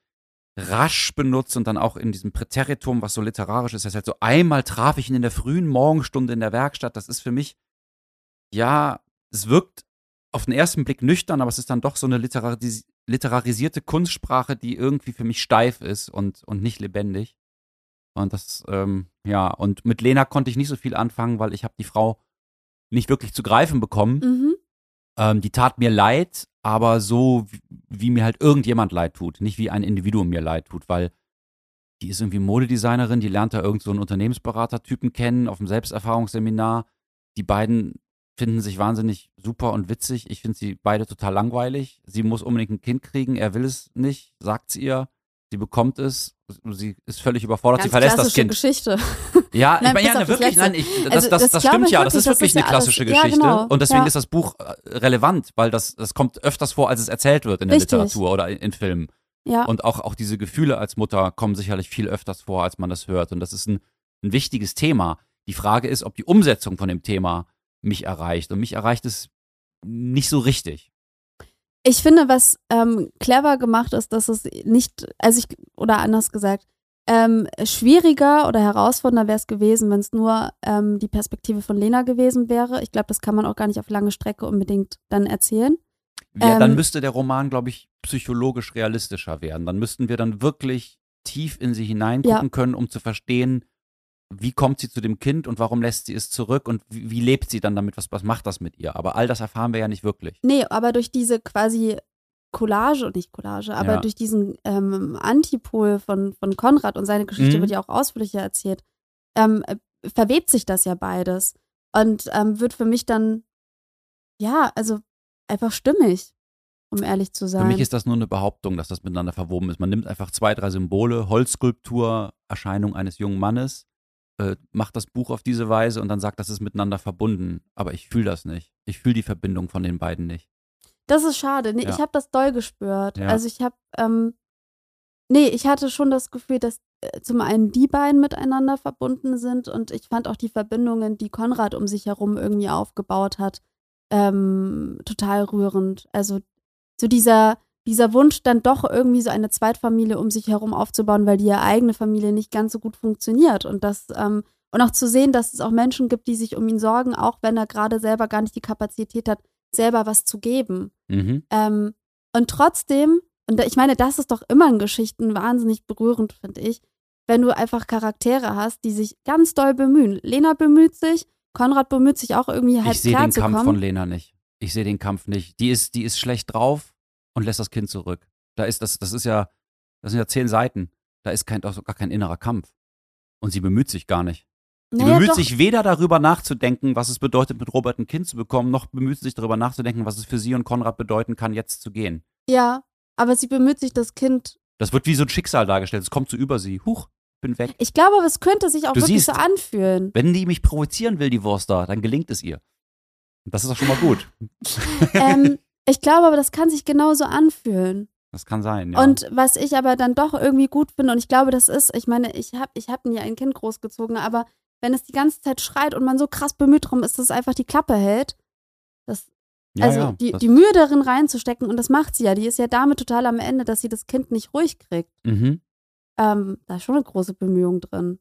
rasch benutzt und dann auch in diesem Präteritum, was so literarisch ist, das halt so einmal traf ich ihn in der frühen Morgenstunde in der Werkstatt. Das ist für mich, ja, es wirkt auf den ersten Blick nüchtern, aber es ist dann doch so eine literaris literarisierte Kunstsprache, die irgendwie für mich steif ist und, und nicht lebendig. Und das, ähm, ja, und mit Lena konnte ich nicht so viel anfangen, weil ich habe die Frau nicht wirklich zu greifen bekommen. Mhm. Ähm, die tat mir leid, aber so, wie, wie mir halt irgendjemand leid tut, nicht wie ein Individuum mir leid tut, weil die ist irgendwie Modedesignerin, die lernt da irgend so einen Unternehmensberater-Typen kennen auf dem Selbsterfahrungsseminar. Die beiden finden sich wahnsinnig super und witzig. Ich finde sie beide total langweilig. Sie muss unbedingt ein Kind kriegen, er will es nicht, sagt sie ihr. Sie bekommt es, sie ist völlig überfordert, Ganz sie verlässt das Kind. Geschichte. Ja, Nein, ich meine, ja, ne, wirklich, nein, ich, das, Also, das, das das, stimmt ja, das wirklich, ist das wirklich ist eine ja alles- klassische ja, Geschichte. genau, Und deswegen ja. ist das Buch äh, relevant, weil das, das kommt öfters vor, als es erzählt wird in der Richtig. Literatur oder in, in Filmen. Ja. Und auch, auch diese Gefühle als Mutter kommen sicherlich viel öfters vor, als man das hört. Und das ist ein, ein wichtiges Thema. Die Frage ist, ob die Umsetzung von dem Thema mich erreicht. Und mich erreicht es nicht so richtig. Ich finde, was ähm, clever gemacht ist, dass es nicht, also ich, oder anders gesagt, ähm, schwieriger oder herausfordernder wäre es gewesen, wenn es nur ähm, die Perspektive von Lena gewesen wäre. Ich glaube, das kann man auch gar nicht auf lange Strecke unbedingt dann erzählen. Ja, dann Ähm, müsste der Roman, glaube ich, psychologisch realistischer werden. Dann müssten wir dann wirklich tief in sie hineingucken können, um zu verstehen, wie kommt sie zu dem Kind und warum lässt sie es zurück und wie, wie lebt sie dann damit, was, was macht das mit ihr? Aber all das erfahren wir ja nicht wirklich. Nee, aber durch diese quasi Collage, nicht Collage, aber Ja. durch diesen ähm, Antipol von, von Konrad und seine Geschichte Mhm. wird ja auch ausführlicher erzählt, ähm, äh, verwebt sich das ja beides und ähm, wird für mich dann, ja, also einfach stimmig, um ehrlich zu sein. Für mich ist das nur eine Behauptung, dass das miteinander verwoben ist. Man nimmt einfach zwei, drei Symbole, Holzskulptur, Erscheinung eines jungen Mannes, äh, macht das Buch auf diese Weise und dann sagt, das ist miteinander verbunden. Aber ich fühle das nicht. Ich fühle die Verbindung von den beiden nicht. Das ist schade. Nee, Ja. ich habe das doll gespürt. Ja. Also ich habe, ähm, nee, ich hatte schon das Gefühl, dass äh, zum einen die beiden miteinander verbunden sind und ich fand auch die Verbindungen, die Konrad um sich herum irgendwie aufgebaut hat, ähm, total rührend. Also so dieser, dieser Wunsch, dann doch irgendwie so eine Zweitfamilie um sich herum aufzubauen, weil die eigene Familie nicht ganz so gut funktioniert und das, ähm, und auch zu sehen, dass es auch Menschen gibt, die sich um ihn sorgen, auch wenn er gerade selber gar nicht die Kapazität hat, selber was zu geben. Mhm. Ähm, und trotzdem, und ich meine, das ist doch immer in Geschichten wahnsinnig berührend, finde ich, wenn du einfach Charaktere hast, die sich ganz doll bemühen. Lena bemüht sich, Konrad bemüht sich auch irgendwie halt ich sehe den Kampf kommen. von Lena nicht. Ich sehe den Kampf nicht. Die ist, die ist schlecht drauf und lässt das Kind zurück. Da ist das, das ist ja, das sind ja zehn Seiten. Da ist kein, auch gar kein innerer Kampf. Und sie bemüht sich gar nicht. Sie naja, bemüht doch, sich weder darüber nachzudenken, was es bedeutet, mit Robert ein Kind zu bekommen, noch bemüht sie sich darüber nachzudenken, was es für sie und Konrad bedeuten kann, jetzt zu gehen. ja, aber sie bemüht sich, das Kind. Das wird wie so ein Schicksal dargestellt. Es kommt so über sie. Huch, bin weg. Ich glaube, aber es könnte sich auch Du wirklich siehst. so anfühlen. Wenn die mich provozieren will, die Wurst da, dann gelingt es ihr. Das ist doch schon mal gut. ähm, ich glaube aber, das kann sich genauso anfühlen. Das kann sein, ja. Und was ich aber dann doch irgendwie gut finde, und ich glaube, das ist, ich meine, ich habe ich hab nie ein Kind großgezogen, aber wenn es die ganze Zeit schreit und man so krass bemüht drum ist, dass es einfach die Klappe hält, das, ja, also ja, die, das, die Mühe darin reinzustecken, und das macht sie ja, die ist ja damit total am Ende, dass sie das Kind nicht ruhig kriegt. mhm. Ähm, da ist schon eine große Bemühung drin.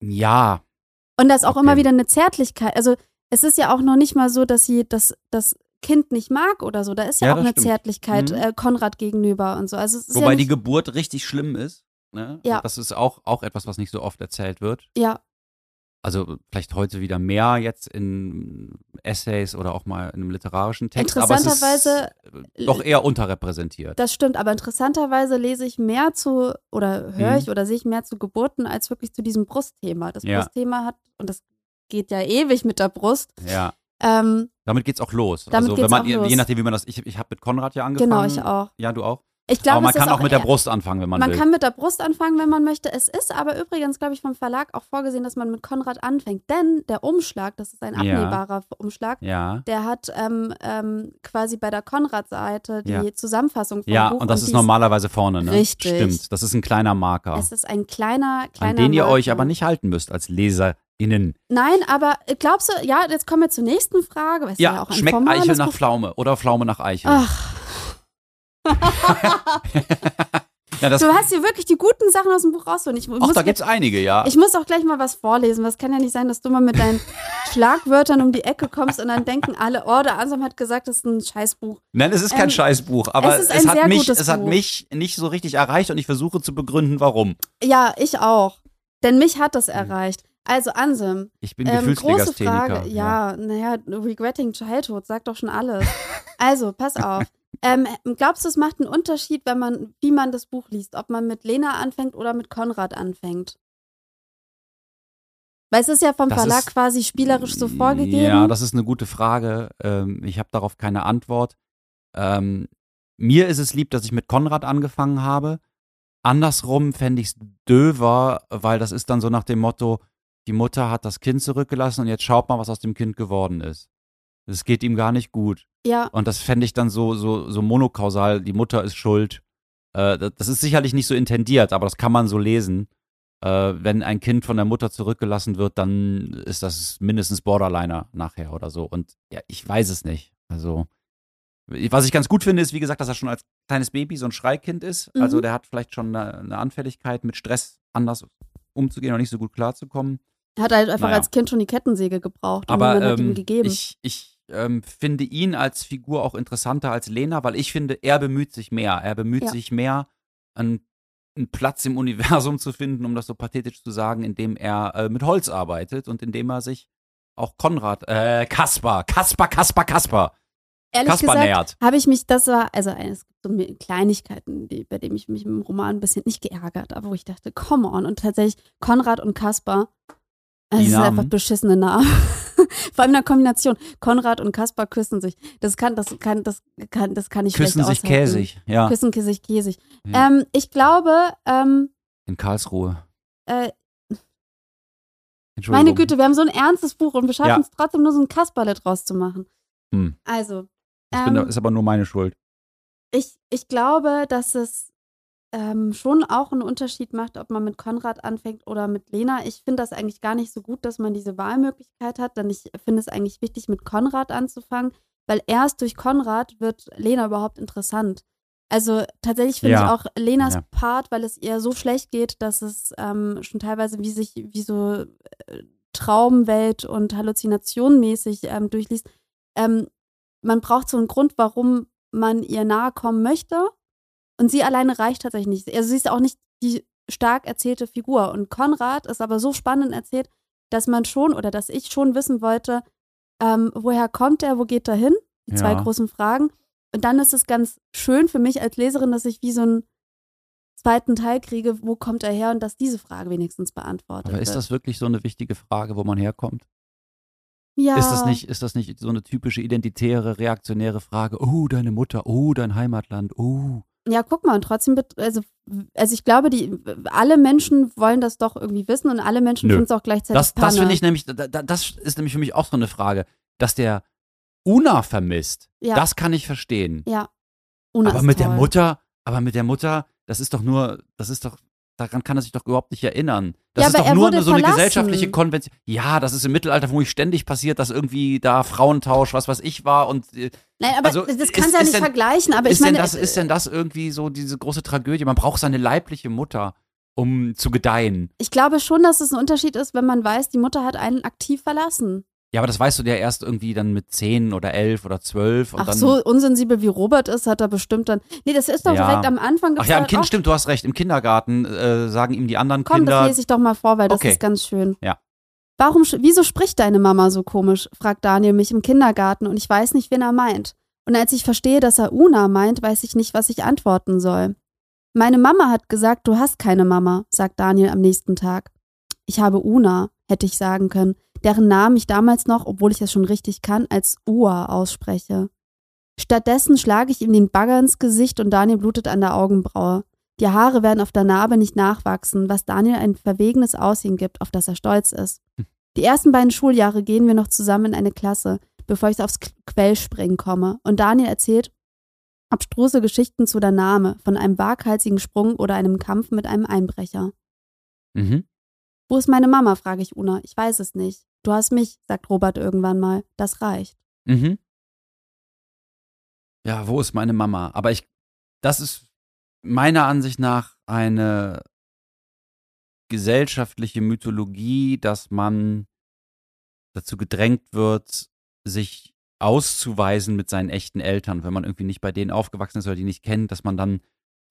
Ja, Und da ist auch Okay. immer wieder eine Zärtlichkeit. Also es ist ja auch noch nicht mal so, dass sie das, das Kind nicht mag oder so. Da ist ja, Ja, auch eine stimmt. Zärtlichkeit Mhm. äh, Konrad gegenüber und so. Also wobei ja die Geburt richtig schlimm ist. Ne? Ja. Das ist auch, auch etwas, was nicht so oft erzählt wird. ja, Also vielleicht heute wieder mehr jetzt in Essays oder auch mal in einem literarischen Text. Interessanterweise- äh, doch eher unterrepräsentiert. Das stimmt, aber interessanterweise lese ich mehr zu oder höre Mhm. ich oder sehe ich mehr zu Geburten als wirklich zu diesem Brustthema. Das Ja. Brustthema hat, und das geht ja ewig mit der Brust. Ja. Ähm, Damit geht's auch los. Damit also geht's wenn man, auch je, los. je nachdem, wie man das. Ich, ich habe mit Konrad ja angefangen. genau, ich auch. Ja, du auch. Ich glaube, aber man kann ist auch mit der Brust anfangen, wenn man, Man will. kann mit der Brust anfangen, wenn man möchte. Es ist aber übrigens, glaube ich, vom Verlag auch vorgesehen, dass man mit Konrad anfängt. Denn der Umschlag, das ist ein Ja. abnehmbarer Umschlag, ja. der hat ähm, ähm, quasi bei der Konrad-Seite die Ja. Zusammenfassung vom Ja, Buch. und das die ist normalerweise vorne, ne? Richtig. Stimmt. Das ist ein kleiner Marker, Es ist ein kleiner, kleiner an den ihr euch aber nicht halten müsst als LeserInnen. Nein, aber äh, glaubst du, ja, jetzt kommen wir zur nächsten Frage. Ja, auch ein schmeckt Eichel nach Pflaume oder Pflaume nach Eichel. Ach, ja, das, du hast hier wirklich die guten Sachen aus dem Buch rausholen. Ich, ach, muss, da gibt's einige, ja. ich muss auch gleich mal was vorlesen. Was kann ja nicht sein, dass du mal mit deinen Schlagwörtern um die Ecke kommst und dann denken alle, oh, der Ansam hat gesagt, das ist ein Scheißbuch. Nein, es ist kein Ähm, Scheißbuch, aber es es, hat mich, es hat Buch. mich nicht so richtig erreicht und ich versuche zu begründen, warum. Ja, ich auch. Denn mich hat das erreicht. Also, Ansem, Ich bin ähm, große. Frage. Ja, naja, regretting childhood, sagt doch schon alles. Also, pass auf. Ähm, glaubst du, es macht einen Unterschied, wenn man, wie man das Buch liest, ob man mit Lena anfängt oder mit Konrad anfängt? Weil es ist ja vom Das Verlag ist- quasi spielerisch so vorgegeben. Ja, das ist eine gute Frage. Ähm, ich habe darauf keine Antwort. Ähm, mir ist es lieb, dass ich mit Konrad angefangen habe. Andersrum fände ich es döver, weil das ist dann so nach dem Motto, die Mutter hat das Kind zurückgelassen und jetzt schaut mal, was aus dem Kind geworden ist. Es geht ihm gar nicht gut. ja, Und das fände ich dann so, so, so monokausal, die Mutter ist schuld. Äh, das, ist sicherlich nicht so intendiert, aber das kann man so lesen. Äh, wenn ein Kind von der Mutter zurückgelassen wird, dann ist das mindestens Borderliner nachher oder so. Und ja, ich weiß es nicht. Also, was ich ganz gut finde, ist, wie gesagt, dass er schon als kleines Baby so ein Schreikind ist. Also, Mhm. der hat vielleicht schon eine, eine Anfälligkeit, mit Stress anders umzugehen und nicht so gut klarzukommen. hat halt einfach Naja. als Kind schon die Kettensäge gebraucht Aber hat ihm ähm, gegeben. ich, ich ähm, finde ihn als Figur auch interessanter als Lena, weil ich finde, er bemüht sich mehr. Er bemüht Ja. sich mehr, einen, einen Platz im Universum zu finden, um das so pathetisch zu sagen, indem er äh, mit Holz arbeitet und indem er sich auch Konrad, äh, Kaspar, Kaspar, Kaspar, Kaspar, Ehrlich Kaspar gesagt, nähert. habe ich mich, das war, also es gibt so Kleinigkeiten, die, bei denen ich mich im Roman ein bisschen nicht geärgert, aber wo ich dachte, come on. Und tatsächlich Konrad und Kaspar, das ist Namen? einfach beschissene Namen. Vor allem in der Kombination. Konrad und Kaspar küssen sich. Das kann, das kann, das kann, das kann ich Küssen sich aushalten. käsig, ja, Küssen sich käsig. Ja. Ähm, ich glaube, ähm, in Karlsruhe. äh, Entschuldigung. meine Güte, wir haben so ein ernstes Buch und wir schaffen Ja. es trotzdem nur so ein Kasperle draus zu machen. Hm. Also, ähm, ist aber nur meine Schuld. ich, ich glaube, dass es ähm, schon auch einen Unterschied macht, ob man mit Konrad anfängt oder mit Lena. Ich finde das eigentlich gar nicht so gut, dass man diese Wahlmöglichkeit hat, denn ich finde es eigentlich wichtig, mit Konrad anzufangen, weil erst durch Konrad wird Lena überhaupt interessant. Also tatsächlich finde Ja. ich auch Lenas Ja. Part, weil es ihr so schlecht geht, dass es ähm, schon teilweise wie sich wie so äh, Traumwelt und Halluzinationenmäßig ähm, durchliest. Ähm, man braucht so einen Grund, warum man ihr nahe kommen möchte. Und sie alleine reicht tatsächlich nicht. Also sie ist auch nicht die stark erzählte Figur. Und Konrad ist aber so spannend erzählt, dass man schon oder dass ich schon wissen wollte, ähm, woher kommt er, wo geht er hin? Die zwei Ja. großen Fragen. Und dann ist es ganz schön für mich als Leserin, dass ich wie so einen zweiten Teil kriege, wo kommt er her und dass diese Frage wenigstens beantwortet Aber ist wird. das wirklich so eine wichtige Frage, wo man herkommt? ja, Ist das nicht, ist das nicht so eine typische identitäre, reaktionäre Frage? Oh, deine Mutter, oh, dein Heimatland, oh. Ja, guck mal, und trotzdem, also, also ich glaube, die, alle Menschen wollen das doch irgendwie wissen und alle Menschen finden es auch gleichzeitig Das, das finde ich nämlich, da, da, das ist nämlich für mich auch so eine Frage, dass der Una vermisst. Ja. Das kann ich verstehen. Ja. Una aber mit der toll. Mutter, aber mit der Mutter, das ist doch nur, das ist doch, daran kann er sich doch überhaupt nicht erinnern. Das Ja, ist doch nur eine, so eine verlassen. gesellschaftliche Konvention. Ja, das ist im Mittelalter vermutlich ständig passiert, dass irgendwie da Frauentausch, was weiß ich war und äh, Nein, aber also das kannst du ja nicht denn- vergleichen, aber ist, ich meine, denn das, ist denn das irgendwie so diese große Tragödie? Man braucht seine leibliche Mutter, um zu gedeihen. ich glaube schon, dass es ein Unterschied ist, wenn man weiß, die Mutter hat einen aktiv verlassen. Ja, aber das weißt du ja erst irgendwie dann mit 10 oder 11 oder 12. Und Ach so, unsensibel wie Robert ist, hat er bestimmt dann. Nee, das ist doch Ja. direkt am Anfang. Ach ja, im Kind auch- stimmt, du hast recht. Im Kindergarten äh, sagen ihm die anderen Komm, Kinder. das lese ich doch mal vor, weil das Okay. ist ganz schön. Ja. Warum, wieso spricht deine Mama so komisch? fragt Daniel mich im Kindergarten und ich weiß nicht, wen er meint. Und als ich verstehe, dass er Una meint, weiß ich nicht, was ich antworten soll. Meine Mama hat gesagt, du hast keine Mama, sagt Daniel am nächsten Tag. Ich habe Una, hätte ich sagen können, deren Namen ich damals noch, obwohl ich es schon richtig kann, als Ua ausspreche. Stattdessen schlage ich ihm den Bagger ins Gesicht und Daniel blutet an der Augenbraue. Die Haare werden auf der Narbe nicht nachwachsen, was Daniel ein verwegenes Aussehen gibt, auf das er stolz ist. Die ersten beiden Schuljahre gehen wir noch zusammen in eine Klasse, bevor ich aufs Qu- Quellspringen komme. Und Daniel erzählt abstruse Geschichten zu der Name, von einem waghalsigen Sprung oder einem Kampf mit einem Einbrecher. Mhm. Wo ist meine Mama? frage ich Una. Ich weiß es nicht. Du hast mich, sagt Robert irgendwann mal. Das reicht. Mhm. Ja, wo ist meine Mama? Aber ich, das ist meiner Ansicht nach eine gesellschaftliche Mythologie, dass man dazu gedrängt wird, sich auszuweisen mit seinen echten Eltern, wenn man irgendwie nicht bei denen aufgewachsen ist oder die nicht kennt, dass man dann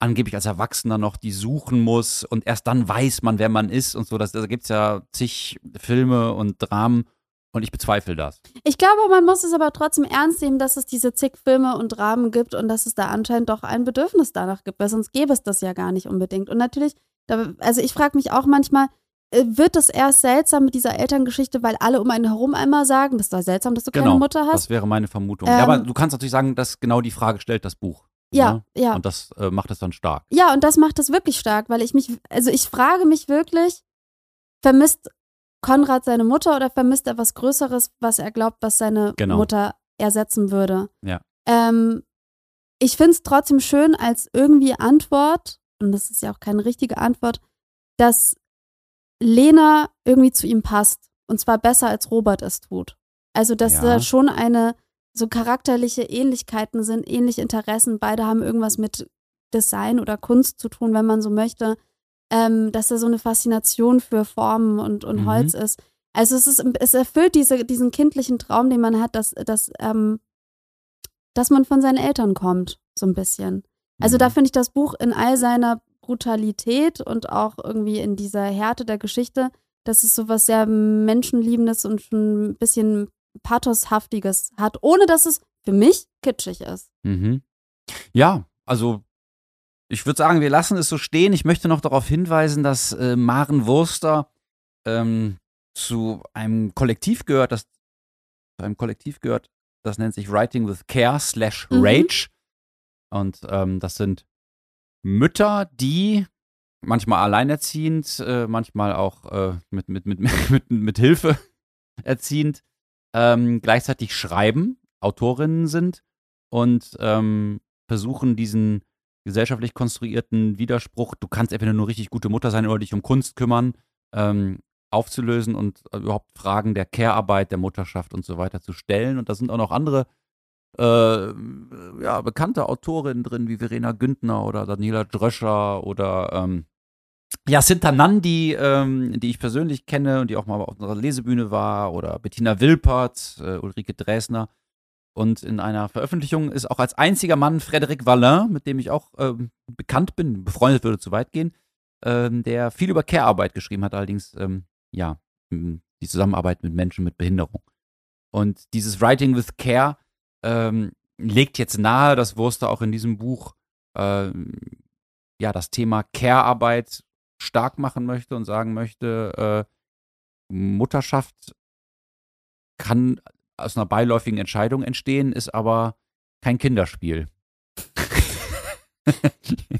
angeblich als Erwachsener noch die suchen muss und erst dann weiß man, wer man ist und so. Das, da gibt es ja zig Filme und Dramen, Und ich bezweifle das. Ich glaube, man muss es aber trotzdem ernst nehmen, dass es diese zig Filme und Dramen gibt und dass es da anscheinend doch ein Bedürfnis danach gibt, weil sonst gäbe es das ja gar nicht unbedingt. Und natürlich, also ich frage mich auch manchmal, äh, wird das erst seltsam mit dieser Elterngeschichte, weil alle um einen herum einmal sagen, das war seltsam, dass du Genau, keine Mutter hast? Das wäre meine Vermutung. Ähm, ja, aber du kannst natürlich sagen, dass genau die Frage stellt das Buch. Ja, ne? ja. Und das äh, macht es dann stark. Ja, und das macht es wirklich stark, weil ich mich, also ich frage mich wirklich, vermisst Konrad seine Mutter oder vermisst er was Größeres, was er glaubt, was seine Genau. Mutter ersetzen würde? Ja. Ähm, ich finde es trotzdem schön als irgendwie Antwort, und das ist ja auch keine richtige Antwort, dass Lena irgendwie zu ihm passt. Und zwar besser als Robert es tut. Also, dass Ja. da schon eine so charakterliche Ähnlichkeiten sind, ähnliche Interessen. Beide haben irgendwas mit Design oder Kunst zu tun, wenn man so möchte. Ähm, dass da so eine Faszination für Formen und, und Mhm. Holz ist. Also es ist, es erfüllt diese, diesen kindlichen Traum, den man hat, dass, dass, ähm, dass man von seinen Eltern kommt, so ein bisschen. Also da Mhm. finde ich das Buch in all seiner Brutalität und auch irgendwie in dieser Härte der Geschichte, dass es so was sehr Menschenliebendes und schon ein bisschen Pathoshaftiges hat, ohne dass es für mich kitschig ist. Mhm. Ja, also ich würde sagen, wir lassen es so stehen. Ich möchte noch darauf hinweisen, dass äh, Maren Wurster ähm, zu einem Kollektiv gehört, das zu einem Kollektiv gehört, das nennt sich Writing with Care slash Mhm. Rage. Und ähm, das sind Mütter, die manchmal alleinerziehend, äh, manchmal auch äh, mit, mit, mit, mit, mit Hilfe erziehend, ähm, gleichzeitig schreiben, Autorinnen sind und ähm, versuchen diesen gesellschaftlich konstruierten Widerspruch, du kannst entweder nur richtig gute Mutter sein oder dich um Kunst kümmern, ähm, aufzulösen und äh, überhaupt Fragen der Care-Arbeit, der Mutterschaft und so weiter zu stellen. Und da sind auch noch andere äh, ja, bekannte Autorinnen drin, wie Verena Güntner oder Daniela Dröscher oder ähm, Jacinta Nandi, ähm, die ich persönlich kenne und die auch mal auf unserer Lesebühne war, oder Bettina Wilpert, äh, Ulrike Dresner. Und in einer Veröffentlichung ist auch als einziger Mann Frédéric Vallin, mit dem ich auch ähm, bekannt bin, befreundet würde zu weit gehen, ähm, der viel über Care-Arbeit geschrieben hat, allerdings, ähm, ja, die Zusammenarbeit mit Menschen mit Behinderung. Und dieses Writing with Care ähm, legt jetzt nahe, dass Wurster auch in diesem Buch ähm, ja das Thema Care-Arbeit stark machen möchte und sagen möchte, äh, Mutterschaft kann aus einer beiläufigen Entscheidung entstehen, ist aber kein Kinderspiel.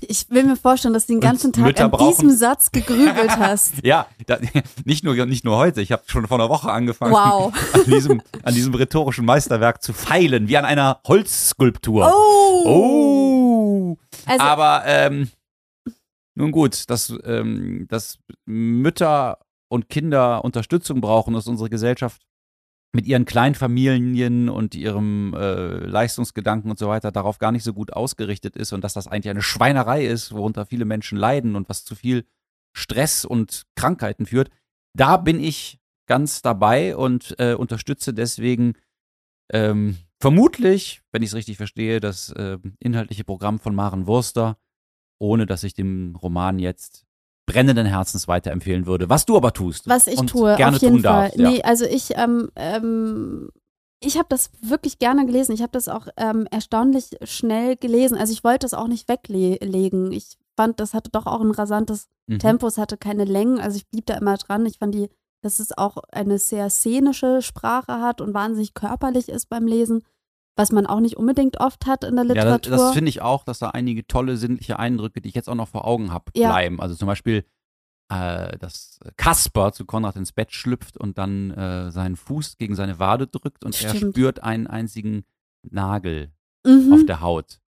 Ich will mir vorstellen, dass du den ganzen Tag Mütter an brauchen- diesem Satz gegrübelt hast. Ja, da, nicht, nur, nicht nur heute, ich habe schon vor einer Woche angefangen, Wow. an, diesem, an diesem rhetorischen Meisterwerk zu feilen, wie an einer Holzskulptur. Oh! Oh! Also, Aber ähm, nun gut, dass, ähm, dass Mütter und Kinder Unterstützung brauchen, dass unsere Gesellschaft mit ihren Kleinfamilien und ihrem äh, Leistungsgedanken und so weiter darauf gar nicht so gut ausgerichtet ist und dass das eigentlich eine Schweinerei ist, worunter viele Menschen leiden und was zu viel Stress und Krankheiten führt. Da bin ich ganz dabei und äh, unterstütze deswegen ähm, vermutlich, wenn ich es richtig verstehe, das äh, inhaltliche Programm von Maren Wurster, ohne dass ich dem Roman jetzt brennenden Herzens weiterempfehlen würde. Was du aber tust. was ich tue, gerne auf jeden tun Fall. darfst. Ja. Nee, also ich, ähm, ähm, ich habe das wirklich gerne gelesen. Ich habe das auch ähm, erstaunlich schnell gelesen. Also ich wollte es auch nicht weglegen. Ich fand, das hatte doch auch ein rasantes Mhm. Tempo, es hatte keine Längen. Also ich blieb da immer dran. Ich fand die, dass es auch eine sehr szenische Sprache hat und wahnsinnig körperlich ist beim Lesen, was man auch nicht unbedingt oft hat in der Ja, das, Literatur. das finde ich auch, dass da einige tolle sinnliche Eindrücke, die ich jetzt auch noch vor Augen habe, Ja. bleiben. Also zum Beispiel, äh, dass Kasper zu Konrad ins Bett schlüpft und dann äh, seinen Fuß gegen seine Wade drückt und er Stimmt. spürt einen einzigen Nagel mhm. auf der Haut.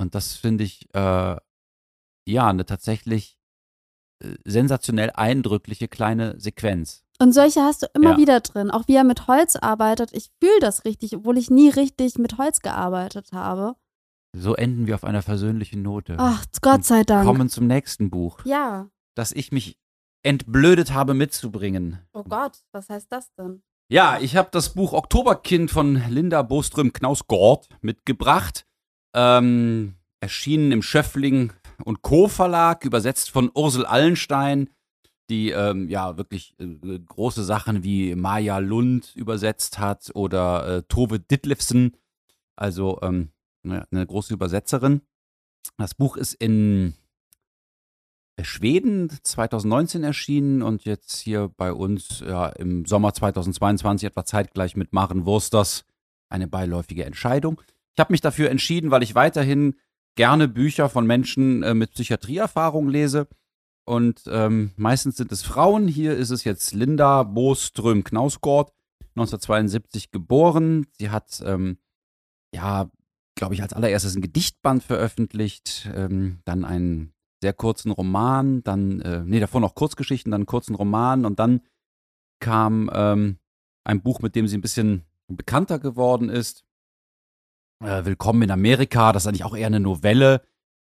Und das finde ich, äh, ja, eine tatsächlich äh, sensationell eindrückliche kleine Sequenz. Und solche hast du immer Ja. wieder drin. Auch wie er mit Holz arbeitet. Ich fühle das richtig, obwohl ich nie richtig mit Holz gearbeitet habe. So enden wir auf einer versöhnlichen Note. Ach, Gott sei Dank. Kommen zum nächsten Buch, Ja. das ich mich entblödet habe mitzubringen. Oh Gott, was heißt das denn? Ja, ich habe das Buch Oktoberkind von Linda Boström Knausgord mitgebracht. Ähm, erschienen im Schöffling und Co. Verlag, übersetzt von Ursel Allenstein. Die ähm, ja wirklich äh, große Sachen wie Maya Lund übersetzt hat oder äh, Tove Ditlevsen, also ähm, ne, eine große Übersetzerin. Das Buch ist in Schweden 2019 erschienen und jetzt hier bei uns ja, im Sommer 2022 etwa zeitgleich mit Maren Wursters eine beiläufige Entscheidung. Ich habe mich dafür entschieden, weil ich weiterhin gerne Bücher von Menschen äh, mit Psychiatrieerfahrung lese. Und ähm, meistens sind es Frauen. Hier ist es jetzt Linda Boström Knausgård, 1972 geboren. Sie hat, ähm, ja, glaube ich, als allererstes ein Gedichtband veröffentlicht, ähm, dann einen sehr kurzen Roman, dann, äh, nee, davor noch Kurzgeschichten, dann einen kurzen Roman und dann kam ähm, ein Buch, mit dem sie ein bisschen bekannter geworden ist. Äh, Willkommen in Amerika, das ist eigentlich auch eher eine Novelle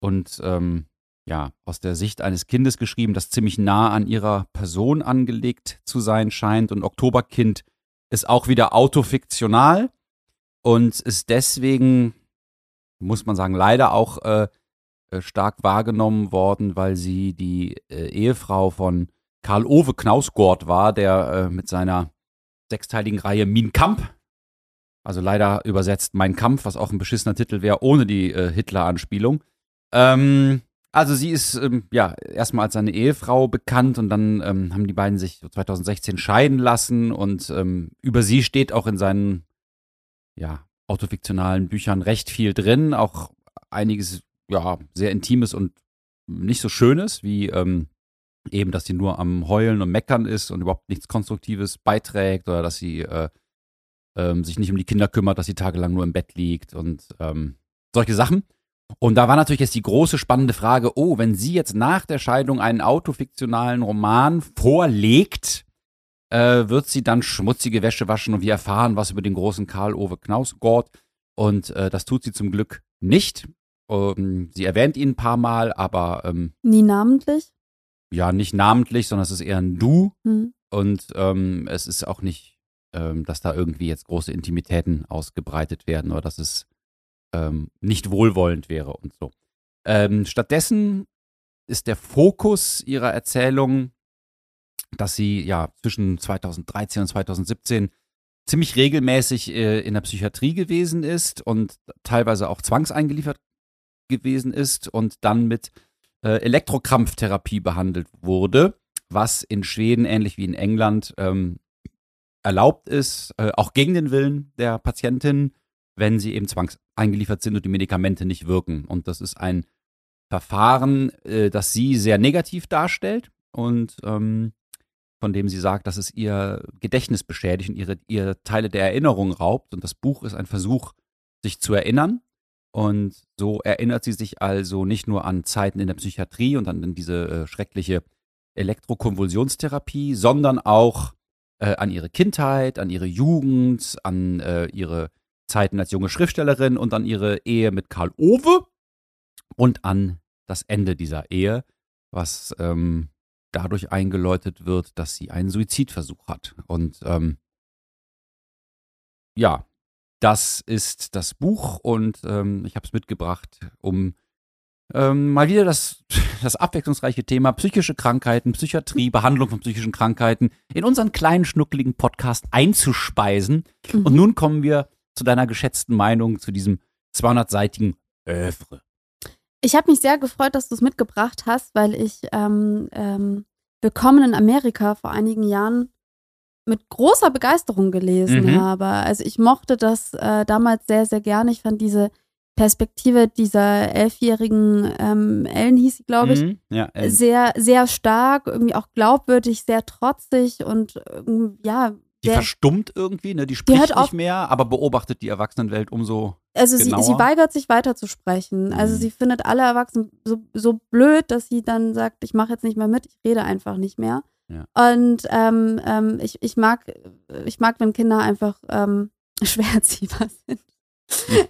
und ähm, ja, aus der Sicht eines Kindes geschrieben, das ziemlich nah an ihrer Person angelegt zu sein scheint. Und Oktoberkind ist auch wieder autofiktional und ist deswegen, muss man sagen, leider auch äh, äh stark wahrgenommen worden, weil sie die äh, Ehefrau von Karl-Ove Knausgård war, der äh, mit seiner sechsteiligen Reihe Min Kamp also leider übersetzt Mein Kampf, was auch ein beschissener Titel wäre, ohne die äh, Hitler-Anspielung. Ähm, also sie ist ähm, ja erstmal als seine Ehefrau bekannt und dann ähm, haben die beiden sich 2016 scheiden lassen und ähm, über sie steht auch in seinen ja, autofiktionalen Büchern recht viel drin, auch einiges ja sehr Intimes und nicht so Schönes, wie ähm, eben, dass sie nur am Heulen und Meckern ist und überhaupt nichts Konstruktives beiträgt oder dass sie äh, ähm, sich nicht um die Kinder kümmert, dass sie tagelang nur im Bett liegt und ähm, solche Sachen. Und da war natürlich jetzt die große spannende Frage, oh, wenn sie jetzt nach der Scheidung einen autofiktionalen Roman vorlegt, äh, wird sie dann schmutzige Wäsche waschen und wir erfahren was über den großen Karl-Ove Knausgård. Und äh, das tut sie zum Glück nicht. Ähm, sie erwähnt ihn ein paar Mal, aber ähm, nie namentlich. Ja, nicht namentlich, sondern es ist eher ein Du. Hm. Und ähm, es ist auch nicht ähm, dass da irgendwie jetzt große Intimitäten ausgebreitet werden oder dass es ähm, nicht wohlwollend wäre und so. Ähm, stattdessen ist der Fokus ihrer Erzählung, dass sie ja zwischen 2013 und 2017 ziemlich regelmäßig äh, in der Psychiatrie gewesen ist und teilweise auch zwangseingeliefert gewesen ist und dann mit äh, Elektrokrampftherapie behandelt wurde, was in Schweden ähnlich wie in England ähm, erlaubt ist, äh, auch gegen den Willen der Patientin, wenn sie eben zwangseingeliefert sind und die Medikamente nicht wirken. Und das ist ein Verfahren, äh, das sie sehr negativ darstellt und ähm, von dem sie sagt, dass es ihr Gedächtnis beschädigt und ihre, ihr Teile der Erinnerung raubt. Und das Buch ist ein Versuch, sich zu erinnern. Und so erinnert sie sich also nicht nur an Zeiten in der Psychiatrie und an diese äh, schreckliche Elektrokonvulsionstherapie, sondern auch äh, an ihre Kindheit, an ihre Jugend, an äh, ihre Zeiten als junge Schriftstellerin und an ihre Ehe mit Karl Ove und an das Ende dieser Ehe, was ähm, dadurch eingeläutet wird, dass sie einen Suizidversuch hat. Und ähm, ja, das ist das Buch und ähm, ich habe es mitgebracht, um ähm, mal wieder das, das abwechslungsreiche Thema psychische Krankheiten, Psychiatrie, Behandlung von psychischen Krankheiten in unseren kleinen, schnuckligen Podcast einzuspeisen. Mhm. Und nun kommen wir zu deiner geschätzten Meinung zu diesem 200-seitigen Övre. Ich habe mich sehr gefreut, dass du es mitgebracht hast, weil ich ähm, ähm, Willkommen in Amerika vor einigen Jahren mit großer Begeisterung gelesen mhm. habe. Also ich mochte das äh, damals sehr, sehr gerne. Ich fand diese Perspektive dieser elfjährigen ähm, Ellen hieß sie, glaube ich, mhm, ja, sehr, sehr stark, irgendwie auch glaubwürdig, sehr trotzig und ähm, ja. Die verstummt irgendwie, ne? Die spricht die nicht mehr, aber beobachtet die Erwachsenenwelt umso. Also sie, sie, weigert sich weiter zu sprechen. Also mhm. sie findet alle Erwachsenen so, so blöd, dass sie dann sagt, ich mache jetzt nicht mehr mit, ich rede einfach nicht mehr. Ja. Und ähm, ähm, ich, ich mag, ich mag, wenn Kinder einfach ähm, schwerziehbar sind.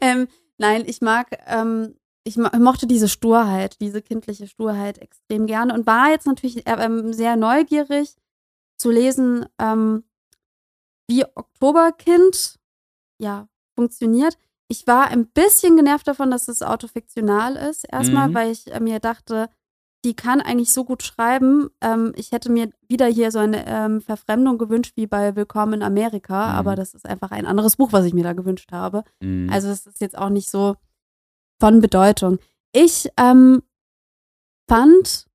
Mhm. Nein, ich mag, ähm, ich mochte diese Sturheit, diese kindliche Sturheit extrem gerne und war jetzt natürlich äh, ähm, sehr neugierig zu lesen, ähm, wie Oktoberkind ja funktioniert. Ich war ein bisschen genervt davon, dass es autofiktional ist. Erstmal, mhm. weil ich äh, mir dachte, die kann eigentlich so gut schreiben. Ähm, ich hätte mir wieder hier so eine ähm, Verfremdung gewünscht wie bei Willkommen in Amerika, Mhm. aber das ist einfach ein anderes Buch, was ich mir da gewünscht habe. Mhm. Also es ist jetzt auch nicht so von Bedeutung. Ich ähm, fand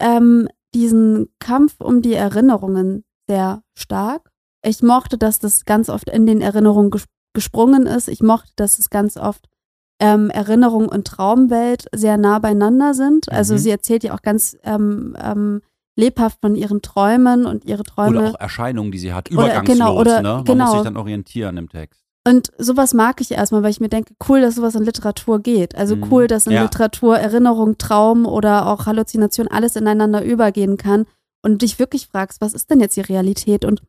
ähm, diesen Kampf um die Erinnerungen sehr stark. Ich mochte, dass das ganz oft in den Erinnerungen ges gesprungen ist. Ich mochte, dass es ganz oft ähm, Erinnerung und Traumwelt sehr nah beieinander sind. Also Mhm. sie erzählt ja auch ganz ähm, ähm, lebhaft von ihren Träumen und ihre Träume. oder auch Erscheinungen, die sie hat, Oder- übergangslos, genau, oder- ne? Man muss genau. sich dann orientieren im Text. Und sowas mag ich erstmal, weil ich mir denke, cool, dass sowas in Literatur geht. Also Mhm. cool, dass in Ja. Literatur Erinnerung, Traum oder auch Halluzination alles ineinander übergehen kann und du dich wirklich fragst, was ist denn jetzt die Realität? Und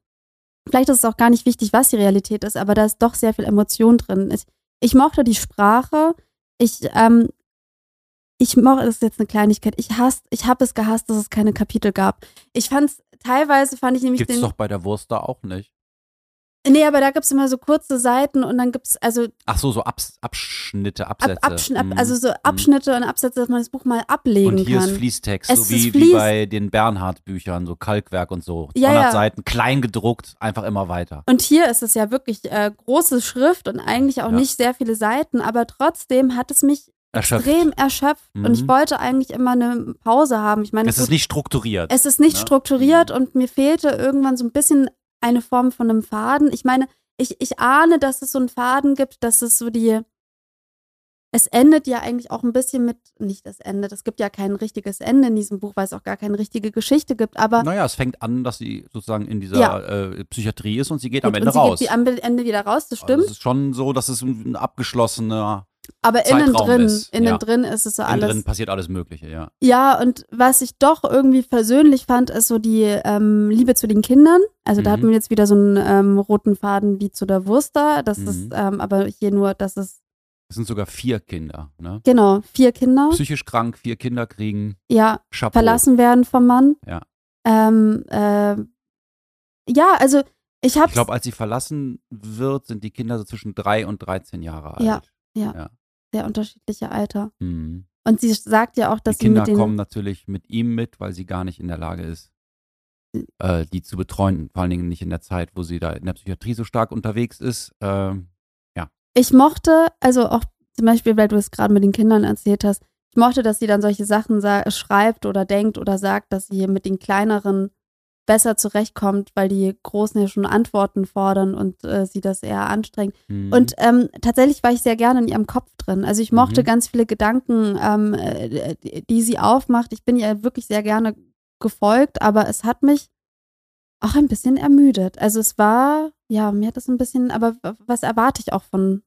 vielleicht ist es auch gar nicht wichtig, was die Realität ist, aber da ist doch sehr viel Emotion drin. Ich, ich mochte die Sprache. Ich, ähm, ich mochte, das ist jetzt eine Kleinigkeit, ich hasst, ich habe es gehasst, dass es keine Kapitel gab. Ich fand's, teilweise fand ich nämlich Gibt's den. doch bei der Wurst da auch nicht. Nee, aber da gibt's immer so kurze Seiten und dann gibt's, also Ach so, so Abs Abschnitte, Absätze. Ab, Abschn ab, Mhm. also so Mhm. Abschnitte und Absätze, dass man das Buch mal ablegen Und hier kann. ist Fließtext, Es so wie, wie Fließ- bei den Bernhard-Büchern, so Kalkwerk und so. 200 Ja, ja. Seiten, klein gedruckt, einfach immer weiter. und hier ist es ja wirklich äh, große Schrift und eigentlich auch Ja. nicht sehr viele Seiten, aber trotzdem hat es mich Erschöpft. extrem erschöpft und ich Mhm. wollte eigentlich immer eine Pause haben. Ich meine, Es ist gut, nicht strukturiert. es ist nicht ne? strukturiert Mhm. und mir fehlte irgendwann so ein bisschen eine Form von einem Faden. Ich meine, ich, ich ahne, dass es so einen Faden gibt, dass es so die. Es endet ja eigentlich auch ein bisschen mit, nicht das Ende, es gibt ja kein richtiges Ende in diesem Buch, weil es auch gar keine richtige Geschichte gibt, aber Naja, es fängt an, dass sie sozusagen in dieser Ja. äh, Psychiatrie ist und sie geht am Gut, Ende und sie raus. geht am Ende wieder raus, das Also stimmt. es ist schon so, dass es ein abgeschlossener aber innen Zeitraum drin, ist, innen ja. drin ist es so innen alles. drin passiert alles Mögliche, ja. Ja, und was ich doch irgendwie persönlich fand, ist so die ähm, Liebe zu den Kindern. Also da Mhm. hat man jetzt wieder so einen ähm, roten Faden wie zu der Wurst da. Das ist Mhm. ähm, aber hier nur, dass es, Es sind sogar vier Kinder, ne? genau, vier Kinder, Psychisch krank, vier Kinder kriegen ja, Chapeau. verlassen werden vom Mann. Ja. Ähm, äh, ja, also ich hab's. Ich glaube, als sie verlassen wird, sind die Kinder so zwischen drei und 13 Jahre alt. Ja. Sehr unterschiedliche Alter. Mhm. Und sie sagt ja auch, dass die Kinder sie kommen natürlich mit ihm mit, weil sie gar nicht in der Lage ist, äh, die zu betreuen. Vor allen Dingen nicht in der Zeit, wo sie da in der Psychiatrie so stark unterwegs ist. Ähm, ich mochte, also auch zum Beispiel, weil du es gerade mit den Kindern erzählt hast, ich mochte, dass sie dann solche Sachen sa- schreibt oder denkt oder sagt, dass sie mit den kleineren besser zurechtkommt, weil die Großen ja schon Antworten fordern und äh, sie das eher anstrengt. mhm. Und ähm, tatsächlich war ich sehr gerne in ihrem Kopf drin. Also ich mochte Mhm. ganz viele Gedanken, ähm, äh, die- die sie aufmacht. Ich bin ihr wirklich sehr gerne gefolgt, aber es hat mich auch ein bisschen ermüdet. Also es war, ja, mir hat es ein bisschen, aber was erwarte ich auch von,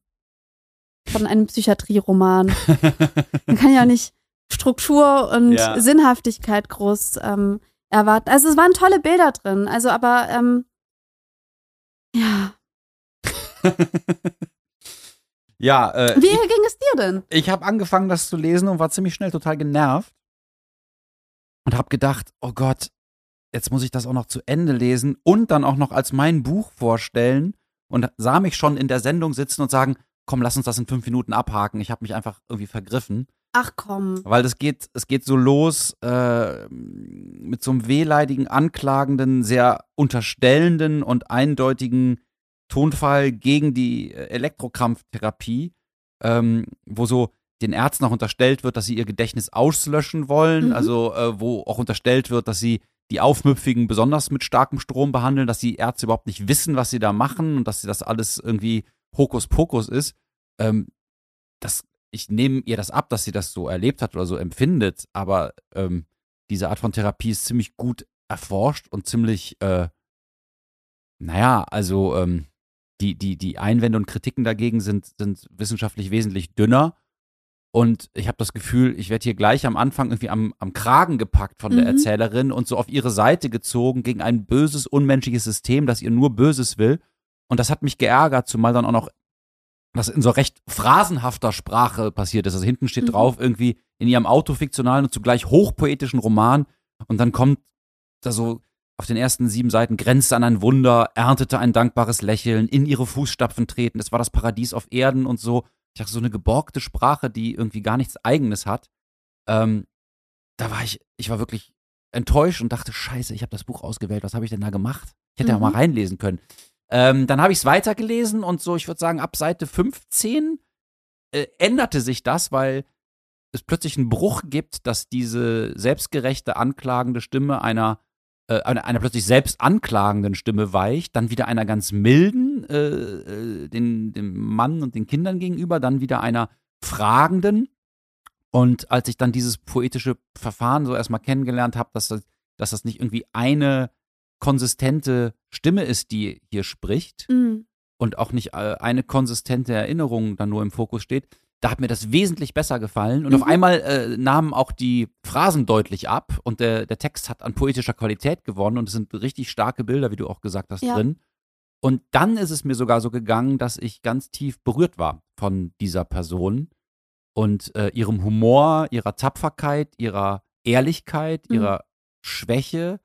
von einem Psychiatrieroman? Man kann ja nicht Struktur und Ja. Sinnhaftigkeit groß ähm, erwarten. Also es waren tolle Bilder drin. Also aber ähm, ja. ja, äh, Wie ich, ging es dir denn? ich habe angefangen, das zu lesen und war ziemlich schnell total genervt und habe gedacht, oh Gott, jetzt muss ich das auch noch zu Ende lesen und dann auch noch als mein Buch vorstellen und sah mich schon in der Sendung sitzen und sagen, komm, lass uns das in fünf Minuten abhaken. Ich habe mich einfach irgendwie vergriffen. Ach komm. Weil das geht, es geht so los äh, mit so einem wehleidigen, anklagenden, sehr unterstellenden und eindeutigen Tonfall gegen die äh, Elektrokrampftherapie, ähm, wo so den Ärzten auch unterstellt wird, dass sie ihr Gedächtnis auslöschen wollen, Mhm. also äh, wo auch unterstellt wird, dass sie die Aufmüpfigen besonders mit starkem Strom behandeln, dass die Ärzte überhaupt nicht wissen, was sie da machen und dass sie das alles irgendwie Hokuspokus ist. Ähm, das ich nehme ihr das ab, dass sie das so erlebt hat oder so empfindet, aber ähm, diese Art von Therapie ist ziemlich gut erforscht und ziemlich, äh, naja, also ähm, die, die, die Einwände und Kritiken dagegen sind, sind wissenschaftlich wesentlich dünner. Und ich habe das Gefühl, ich werde hier gleich am Anfang irgendwie am, am Kragen gepackt von der Mhm. Erzählerin und so auf ihre Seite gezogen gegen ein böses, unmenschliches System, das ihr nur Böses will. Und das hat mich geärgert, zumal dann auch noch das in so recht phrasenhafter Sprache passiert ist. Also hinten steht Mhm. drauf, irgendwie in ihrem autofiktionalen und zugleich hochpoetischen Roman. Und dann kommt da so auf den ersten sieben Seiten, grenzte an ein Wunder, erntete ein dankbares Lächeln, in ihre Fußstapfen treten. Es war das Paradies auf Erden und so. Ich dachte, so eine geborgte Sprache, die irgendwie gar nichts Eigenes hat. Ähm, da war ich, ich war wirklich enttäuscht und dachte, scheiße, ich habe das Buch ausgewählt, was habe ich denn da gemacht? Ich hätte ja mal Mhm. reinlesen können. Ähm, dann habe ich es weitergelesen und so, ich würde sagen, ab Seite 15 äh, änderte sich das, weil es plötzlich einen Bruch gibt, dass diese selbstgerechte, anklagende Stimme einer, äh, einer, einer plötzlich selbst anklagenden Stimme weicht, dann wieder einer ganz milden, äh, äh, den, dem Mann und den Kindern gegenüber, dann wieder einer fragenden. Und als ich dann dieses poetische Verfahren so erstmal kennengelernt habe, dass das, dass das nicht irgendwie eine konsistente Stimme ist, die hier spricht, Mhm. und auch nicht äh, eine konsistente Erinnerung dann nur im Fokus steht, da hat mir das wesentlich besser gefallen. Und auf Mhm. einmal äh, nahmen auch die Phrasen deutlich ab und der, der Text hat an poetischer Qualität gewonnen und es sind richtig starke Bilder, wie du auch gesagt hast, Ja. drin. Und dann ist es mir sogar so gegangen, dass ich ganz tief berührt war von dieser Person und äh, ihrem Humor, ihrer Tapferkeit, ihrer Ehrlichkeit, Mhm. ihrer Schwäche,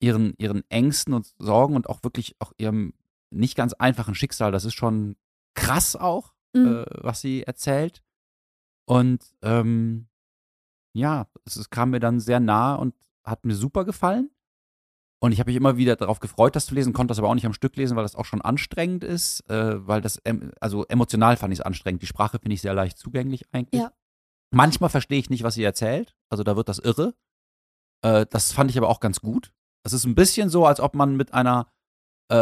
ihren, ihren Ängsten und Sorgen und auch wirklich auch ihrem nicht ganz einfachen Schicksal. Das ist schon krass auch, Mhm. äh, was sie erzählt. Und ähm, ja, es, es kam mir dann sehr nah und hat mir super gefallen. Und ich habe mich immer wieder darauf gefreut, das zu lesen, konnte das aber auch nicht am Stück lesen, weil das auch schon anstrengend ist. Äh, weil das, also emotional fand ich es anstrengend. Die Sprache finde ich sehr leicht zugänglich eigentlich. Ja. Manchmal verstehe ich nicht, was sie erzählt. Also da wird das irre. Äh, das fand ich aber auch ganz gut. Es ist ein bisschen so, als ob man mit einer äh,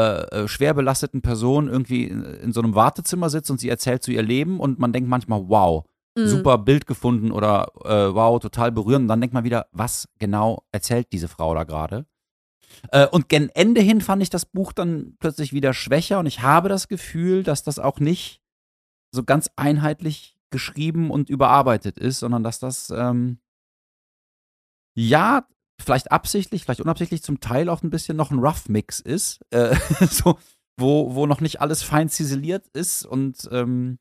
äh, schwer belasteten Person irgendwie in, in so einem Wartezimmer sitzt und sie erzählt zu ihr Leben und man denkt manchmal, wow, Mhm. super Bild gefunden oder äh, wow, total berührend. Und dann denkt man wieder, was genau erzählt diese Frau da gerade? Äh, und gen Ende hin fand ich das Buch dann plötzlich wieder schwächer und ich habe das Gefühl, dass das auch nicht so ganz einheitlich geschrieben und überarbeitet ist, sondern dass das ähm, ja vielleicht absichtlich, vielleicht unabsichtlich zum Teil auch ein bisschen noch ein Rough Mix ist, äh, so wo wo noch nicht alles fein ziseliert ist und ähm,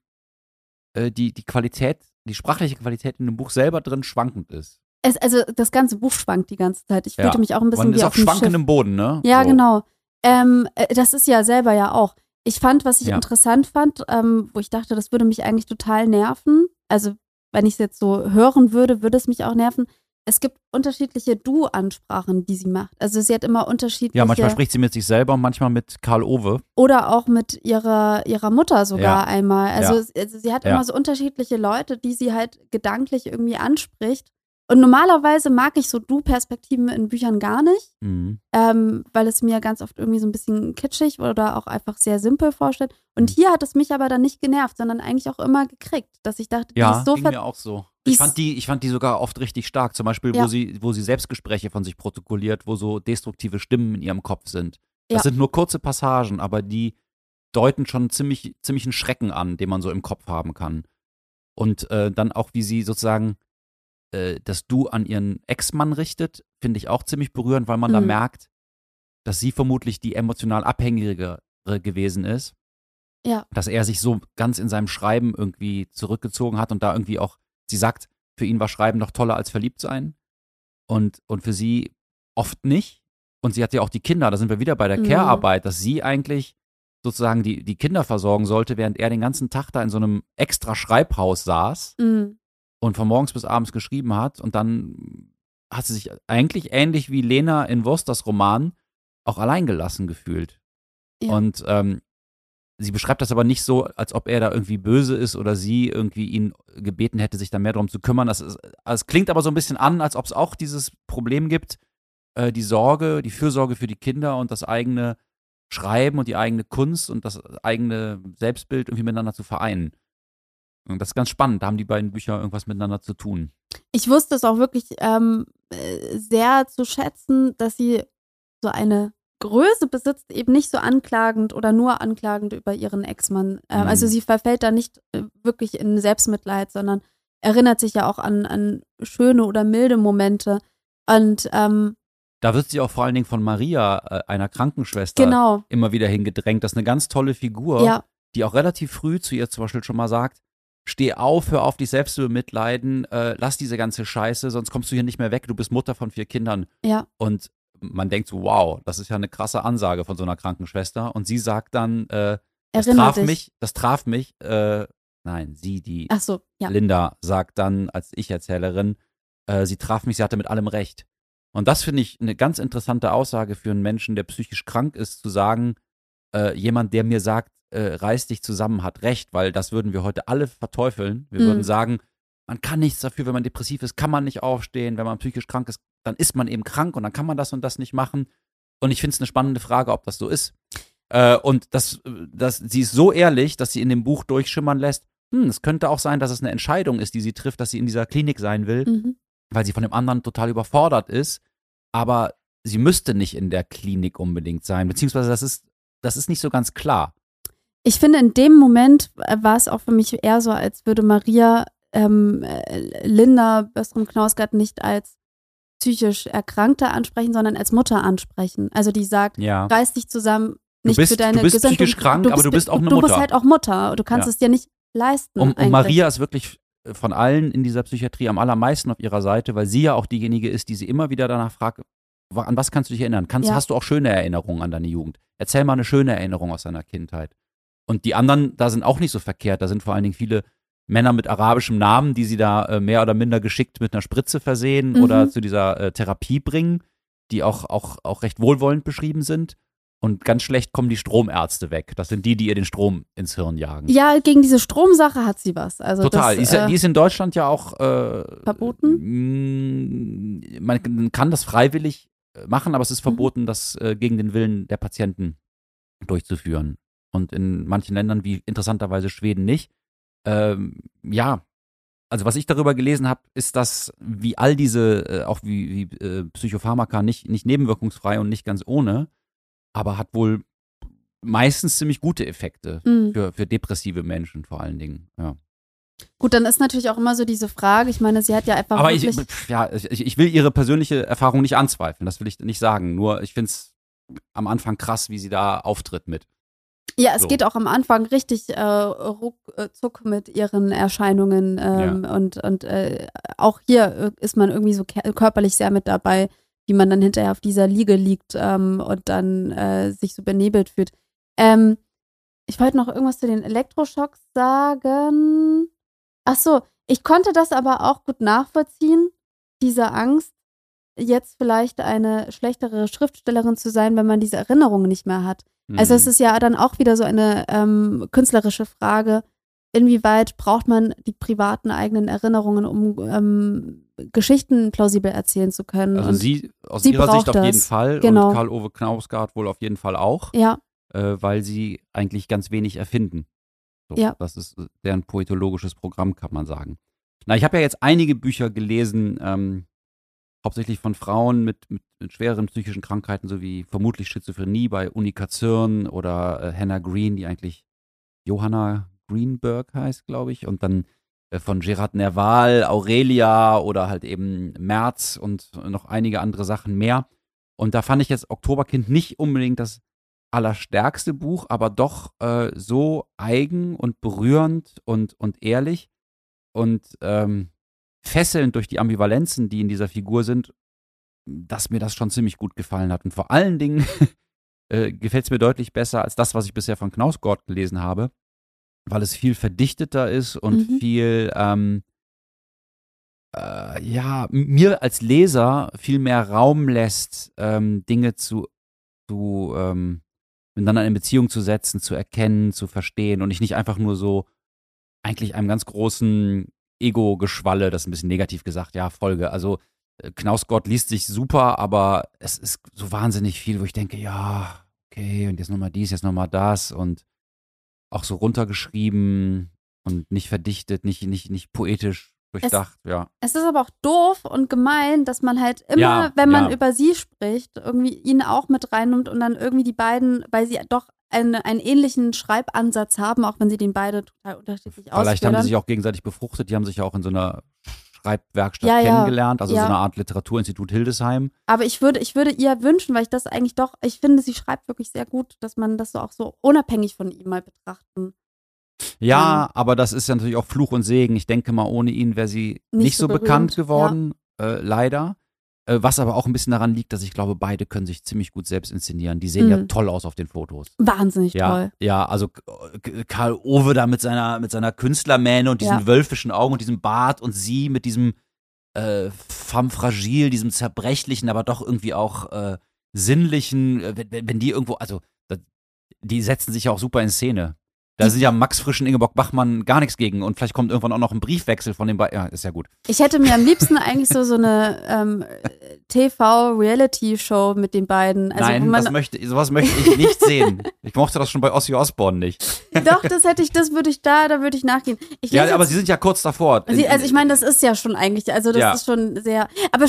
äh, die die Qualität, die sprachliche Qualität in dem Buch selber drin schwankend ist. Es, also das ganze Buch schwankt die ganze Zeit. Ich Ja. fühlte mich auch ein bisschen Man ist wie auf schwankendem Boden, ne? Ja, so. genau. Ähm, äh, das ist ja selber ja auch. Ich fand, was ich Ja. interessant fand, ähm, wo ich dachte, das würde mich eigentlich total nerven. Also, wenn ich es jetzt so hören würde, würde es mich auch nerven. Es gibt unterschiedliche Du-Ansprachen, die sie macht. Also sie hat immer unterschiedliche. Ja, manchmal spricht sie mit sich selber und manchmal mit Karl Owe. oder auch mit ihrer, ihrer Mutter sogar Ja. einmal. Also, Ja. also sie hat Ja. immer so unterschiedliche Leute, die sie halt gedanklich irgendwie anspricht. Und normalerweise mag ich so Du-Perspektiven in Büchern gar nicht Mhm. ähm, weil es mir ganz oft irgendwie so ein bisschen kitschig oder auch einfach sehr simpel vorstellt. Und hier hat es mich aber dann nicht genervt, sondern eigentlich auch immer gekriegt, dass ich dachte, die Ja, ist so ging mir auch so. die Ich fand, die, ich fand die sogar oft richtig stark. Zum Beispiel, wo, Ja. sie, wo sie Selbstgespräche von sich protokolliert, wo so destruktive Stimmen in ihrem Kopf sind. Das Ja. sind nur kurze Passagen, aber die deuten schon ziemlich, ziemlich einen Schrecken an, den man so im Kopf haben kann. Und äh, dann auch, wie sie sozusagen äh, das Du an ihren Ex-Mann richtet, finde ich auch ziemlich berührend, weil man da Mhm. merkt, dass sie vermutlich die emotional abhängigere gewesen ist. Ja. Dass er sich so ganz in seinem Schreiben irgendwie zurückgezogen hat und da irgendwie auch, sie sagt, für ihn war Schreiben noch toller als verliebt sein. Und, und für sie oft nicht. Und sie hat ja auch die Kinder, da sind wir wieder bei der Mhm. Care-Arbeit, dass sie eigentlich sozusagen die, die Kinder versorgen sollte, während er den ganzen Tag da in so einem extra Schreibhaus saß Mm, und von morgens bis abends geschrieben hat. Und dann hat sie sich eigentlich ähnlich wie Lena in Wursters Roman auch alleingelassen gefühlt. Ja. Und ähm, sie beschreibt das aber nicht so, als ob er da irgendwie böse ist oder sie irgendwie ihn gebeten hätte, sich da mehr darum zu kümmern. Das ist, es klingt aber so ein bisschen an, als ob es auch dieses Problem gibt, äh, die Sorge, die Fürsorge für die Kinder und das eigene Schreiben und die eigene Kunst und das eigene Selbstbild irgendwie miteinander zu vereinen. Und das ist ganz spannend. Da haben die beiden Bücher irgendwas miteinander zu tun. Ich wusste es auch wirklich ähm, äh, sehr zu schätzen, dass sie so eine Größe besitzt, eben nicht so anklagend oder nur anklagend über ihren Ex-Mann. Ähm, Mhm. Also sie verfällt da nicht äh, wirklich in Selbstmitleid, sondern erinnert sich ja auch an, an schöne oder milde Momente. Und ähm, Da wird sie auch vor allen Dingen von Maria, äh, einer Krankenschwester, genau, immer wieder hingedrängt. Das ist eine ganz tolle Figur, ja, die auch relativ früh zu ihr zum Beispiel schon mal sagt, steh auf, hör auf, dich selbst zu bemitleiden, äh, lass diese ganze Scheiße, sonst kommst du hier nicht mehr weg, du bist Mutter von vier Kindern. ja, Und man denkt so, wow, das ist ja eine krasse Ansage von so einer Krankenschwester. Und sie sagt dann, äh, das erinnert traf dich. mich, das traf mich, äh, nein, sie, die so, ja. Linda sagt dann als Ich-Erzählerin, äh, sie traf mich, sie hatte mit allem recht. Und das finde ich eine ganz interessante Aussage für einen Menschen, der psychisch krank ist, zu sagen, äh, jemand, der mir sagt, äh, reiß dich zusammen, hat recht, weil das würden wir heute alle verteufeln. Wir Mhm. würden sagen, man kann nichts dafür, wenn man depressiv ist, kann man nicht aufstehen, wenn man psychisch krank ist, dann ist man eben krank und dann kann man das und das nicht machen. Und ich finde es eine spannende Frage, ob das so ist. Äh, und das, das, sie ist so ehrlich, dass sie in dem Buch durchschimmern lässt, hm, es könnte auch sein, dass es eine Entscheidung ist, die sie trifft, dass sie in dieser Klinik sein will, Mhm. weil sie von dem anderen total überfordert ist. Aber sie müsste nicht in der Klinik unbedingt sein, beziehungsweise das ist, das ist nicht so ganz klar. Ich finde, in dem Moment äh, war es auch für mich eher so, als würde Maria ähm, äh, Linda Böstrom-Knausgard nicht als psychisch Erkrankte ansprechen, sondern als Mutter ansprechen. Also die sagt, Ja. reiß dich zusammen, nicht bist- für deine du bist Gesundheit. psychisch krank, aber du bist auch eine Du bist Mutter. halt auch Mutter. Du kannst Ja. es dir nicht leisten. Und, und. Maria ist wirklich äh, von allen in dieser Psychiatrie am allermeisten auf ihrer Seite, weil sie ja auch diejenige ist, die sie immer wieder danach fragt, an was kannst du dich erinnern? Kannst, Ja. Hast du auch schöne Erinnerungen an deine Jugend? Erzähl mal eine schöne Erinnerung aus deiner Kindheit. Und die anderen, da sind auch nicht so verkehrt. Da sind vor allen Dingen viele Männer mit arabischem Namen, die sie da äh, mehr oder minder geschickt mit einer Spritze versehen Mhm. oder zu dieser äh, Therapie bringen, die auch, auch, auch recht wohlwollend beschrieben sind. Und ganz schlecht kommen die Stromärzte weg. Das sind die, die ihr den Strom ins Hirn jagen. Ja, gegen diese Stromsache hat sie was. Also Total. die, Das, ist, ja- äh, die ist in Deutschland ja auch äh, Verboten? Man kann das freiwillig machen, aber es Mhm. ist verboten, das äh, gegen den Willen der Patienten durchzuführen. Und in manchen Ländern, wie interessanterweise Schweden, nicht. Ähm, ja, also was ich darüber gelesen habe, ist, dass wie all diese, äh, auch wie, wie äh, Psychopharmaka, nicht, nicht nebenwirkungsfrei und nicht ganz ohne, aber hat wohl meistens ziemlich gute Effekte mh. für, für depressive Menschen vor allen Dingen. Ja. Gut, dann ist natürlich auch immer so diese Frage. Ich meine, sie hat ja einfach Aber ich, ja, ich, ich will ihre persönliche Erfahrung nicht anzweifeln, das will ich nicht sagen. Nur ich finde es am Anfang krass, wie sie da auftritt mit. Ja, es So. geht auch am Anfang richtig äh, ruckzuck mit ihren Erscheinungen ähm, und, und äh, auch hier äh, ist man irgendwie so körperlich sehr mit dabei, wie man dann hinterher auf dieser Liege liegt ähm, und dann äh, sich so benebelt fühlt. Ähm, ich wollte noch irgendwas zu den Elektroschocks sagen. Ach so, ich konnte das aber auch gut nachvollziehen, diese Angst, jetzt vielleicht eine schlechtere Schriftstellerin zu sein, wenn man diese Erinnerungen nicht mehr hat. Also es Mhm. ist ja dann auch wieder so eine ähm, künstlerische Frage, inwieweit braucht man die privaten eigenen Erinnerungen, um ähm, Geschichten plausibel erzählen zu können. also Und, sie aus sie ihrer Sicht auf jeden das. Fall Genau. und Karl-Ove Knausgard wohl auf jeden Fall auch, ja, äh, weil sie eigentlich ganz wenig erfinden. So, Ja. Das ist äh, deren poetologisches Programm, kann man sagen. Na, ich habe ja jetzt einige Bücher gelesen, ähm, hauptsächlich von Frauen mit, mit, mit schwereren psychischen Krankheiten, sowie vermutlich Schizophrenie bei Unika Zürn oder äh, Hannah Green, die eigentlich Johanna Greenberg heißt, glaube ich. Und dann äh, von Gerard Nerval, Aurelia oder halt eben Merz und noch einige andere Sachen mehr. Und da fand ich jetzt Oktoberkind nicht unbedingt das allerstärkste Buch, aber doch äh, so eigen und berührend und, und ehrlich und ähm, fesselnd durch die Ambivalenzen, die in dieser Figur sind, dass mir das schon ziemlich gut gefallen hat. Und vor allen Dingen äh, gefällt es mir deutlich besser als das, was ich bisher von Knausgott gelesen habe, weil es viel verdichteter ist und Mhm. viel, ähm, äh, ja, mir als Leser viel mehr Raum lässt, ähm, Dinge zu, zu ähm, miteinander in Beziehung zu setzen, zu erkennen, zu verstehen und ich nicht einfach nur so eigentlich einem ganz großen Ego-Geschwalle, das ist ein bisschen negativ gesagt, ja, Folge. Also äh, Knausgott liest sich super, aber es ist so wahnsinnig viel, wo ich denke, ja, okay, und jetzt nochmal dies, jetzt nochmal das und auch so runtergeschrieben und nicht verdichtet, nicht, nicht, nicht poetisch durchdacht, ja. es ist aber auch doof und gemein, dass man halt immer, Ja, wenn man ja. über sie spricht, irgendwie ihn auch mit reinnimmt und dann irgendwie die beiden, weil sie doch eine, einen ähnlichen Schreibansatz haben, auch wenn sie den beide total unterschiedlich Vielleicht haben ausführen. sie sich auch gegenseitig befruchtet, die haben sich ja auch in so einer Schreibwerkstatt Ja, kennengelernt, also so eine Art Literaturinstitut Hildesheim. Aber ich würde, ich würde ihr wünschen, weil ich das eigentlich doch, ich finde, sie schreibt wirklich sehr gut, dass man das so auch so unabhängig von ihm mal betrachten. Ja, Ähm. aber das ist ja natürlich auch Fluch und Segen. Ich denke mal, ohne ihn wäre sie nicht, Nicht so, so bekannt geworden, äh, leider. Äh, was aber auch ein bisschen daran liegt, dass ich glaube, beide können sich ziemlich gut selbst inszenieren. Die sehen ja Mhm. toll aus auf den Fotos. Wahnsinnig Ja, toll. ja, also Karl Owe da mit seiner, mit seiner Künstlermähne und diesen Ja. wölfischen Augen und diesem Bart und sie mit diesem äh, femme fragile, diesem zerbrechlichen, aber doch irgendwie auch äh, sinnlichen, äh, wenn, wenn die irgendwo, also die setzen sich ja auch super in Szene. Da sind ja Max Frisch und Ingeborg Bachmann gar nichts gegen. Und vielleicht kommt irgendwann auch noch ein Briefwechsel von den beiden. Ja, ist ja gut. Ich hätte mir am liebsten eigentlich so, so eine ähm, TV-Reality-Show mit den beiden. Also, Nein, das möchte, sowas möchte ich nicht sehen. Ich mochte das schon bei Ossi Osborne nicht. Doch, das hätte ich, das würde ich da, da würde ich nachgehen. Ich Ja, aber jetzt- sie sind ja kurz davor. Sie, also ich meine, das ist ja schon eigentlich, also das Ja. ist schon sehr. Aber,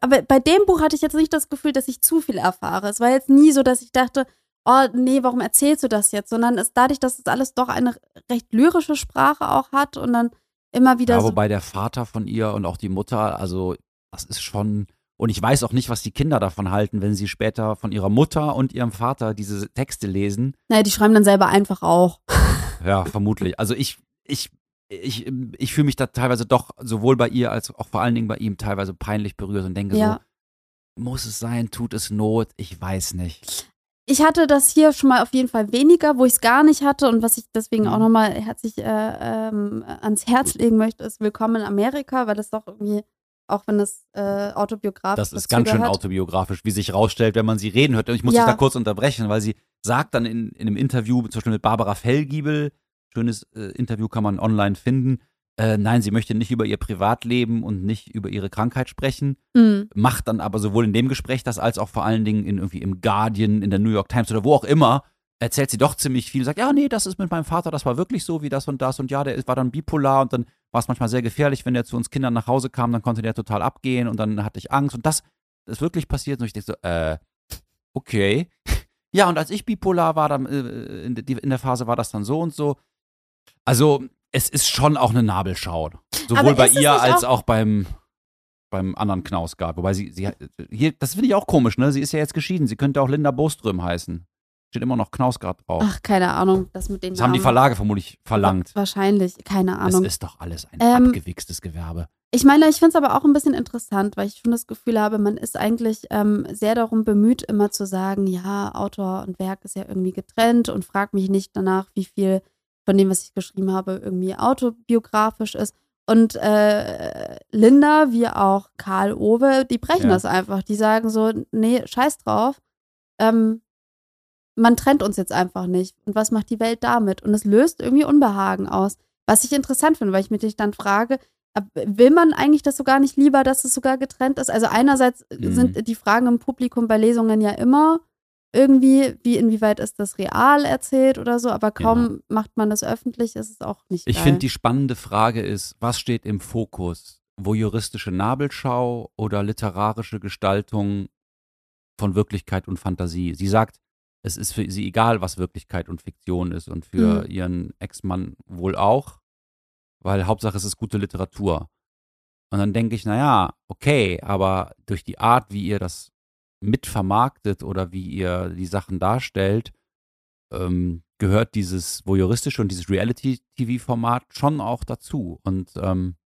aber bei dem Buch hatte ich jetzt nicht das Gefühl, dass ich zu viel erfahre. Es war jetzt nie so, dass ich dachte, oh nee, warum erzählst du das jetzt? Sondern es dadurch, dass es alles doch eine recht lyrische Sprache auch hat und dann immer wieder Ja, so. wobei der Vater von ihr und auch die Mutter, also das ist schon. Und ich weiß auch nicht, was die Kinder davon halten, wenn sie später von ihrer Mutter und ihrem Vater diese Texte lesen. Naja, die schreiben dann selber einfach auch. Ja, vermutlich. Also ich, ich, ich, ich fühle mich da teilweise doch sowohl bei ihr als auch vor allen Dingen bei ihm teilweise peinlich berührt und denke Ja. so, muss es sein, tut es Not, ich weiß nicht. Ich hatte das hier schon mal auf jeden Fall weniger, wo ich es gar nicht hatte und was ich deswegen auch Mhm. nochmal herzlich äh, ähm, ans Herz legen möchte, ist Willkommen in Amerika, weil das doch irgendwie, auch wenn es äh, autobiografisch Das ist ganz schön gehört, autobiografisch, wie sich rausstellt, wenn man sie reden hört. Und ich muss Ja. dich da kurz unterbrechen, weil sie sagt dann in, in einem Interview, zum Beispiel mit Barbara Fellgiebel, schönes äh, Interview kann man online finden, äh, nein, sie möchte nicht über ihr Privatleben und nicht über ihre Krankheit sprechen, Mhm. macht dann aber sowohl in dem Gespräch das als auch vor allen Dingen in, irgendwie im Guardian, in der New York Times oder wo auch immer, erzählt sie doch ziemlich viel, sagt, ja, nee, das ist mit meinem Vater, das war wirklich so, wie das und das und ja, der war dann bipolar und dann war es manchmal sehr gefährlich, wenn der zu uns Kindern nach Hause kam, dann konnte der total abgehen und dann hatte ich Angst und das ist wirklich passiert und ich denke so, äh, okay. Ja, und als ich bipolar war, dann, äh, in, die, in der Phase war das dann so und so. Also, es ist schon auch eine Nabelschau. Sowohl bei ihr als auch- auch beim, beim anderen Knausgard. Wobei sie, sie hier, das finde ich auch komisch, ne? Sie ist ja jetzt geschieden. Sie könnte auch Linda Boström heißen. Steht immer noch Knausgard drauf. Ach, keine Ahnung, das mit den das haben die. Verlage vermutlich verlangt. Wahrscheinlich, keine Es Ahnung. ist doch alles ein Ähm, abgewichstes Gewerbe. Ich meine, ich finde es aber auch ein bisschen interessant, weil ich schon das Gefühl habe, man ist eigentlich ähm, sehr darum bemüht, immer zu sagen, ja, Autor und Werk ist ja irgendwie getrennt und frag mich nicht danach, wie viel von dem, was ich geschrieben habe, irgendwie autobiografisch ist. Und äh, Linda, wie auch Karl Owe, die brechen Ja. das einfach. Die sagen so, nee, scheiß drauf. Ähm, man trennt uns jetzt einfach nicht. Und was macht die Welt damit? Und es löst irgendwie Unbehagen aus. Was ich interessant finde, weil ich mich dann frage, will man eigentlich das so gar nicht lieber, dass es sogar getrennt ist? Also einerseits Mhm. sind die Fragen im Publikum bei Lesungen ja immer irgendwie, wie inwieweit ist das real erzählt oder so, aber kaum macht man das öffentlich, ist es auch nicht Ich finde, die spannende Frage ist, was steht im Fokus? Voyeuristische Nabelschau oder literarische Gestaltung von Wirklichkeit und Fantasie? Sie sagt, es ist für sie egal, was Wirklichkeit und Fiktion ist und für Mhm. ihren Ex-Mann wohl auch, weil Hauptsache es ist gute Literatur. Und dann denke ich, naja, okay, aber durch die Art, wie ihr das mitvermarktet oder wie ihr die Sachen darstellt, ähm, gehört dieses voyeuristische und dieses Reality-TV-Format schon auch dazu. Und ähm,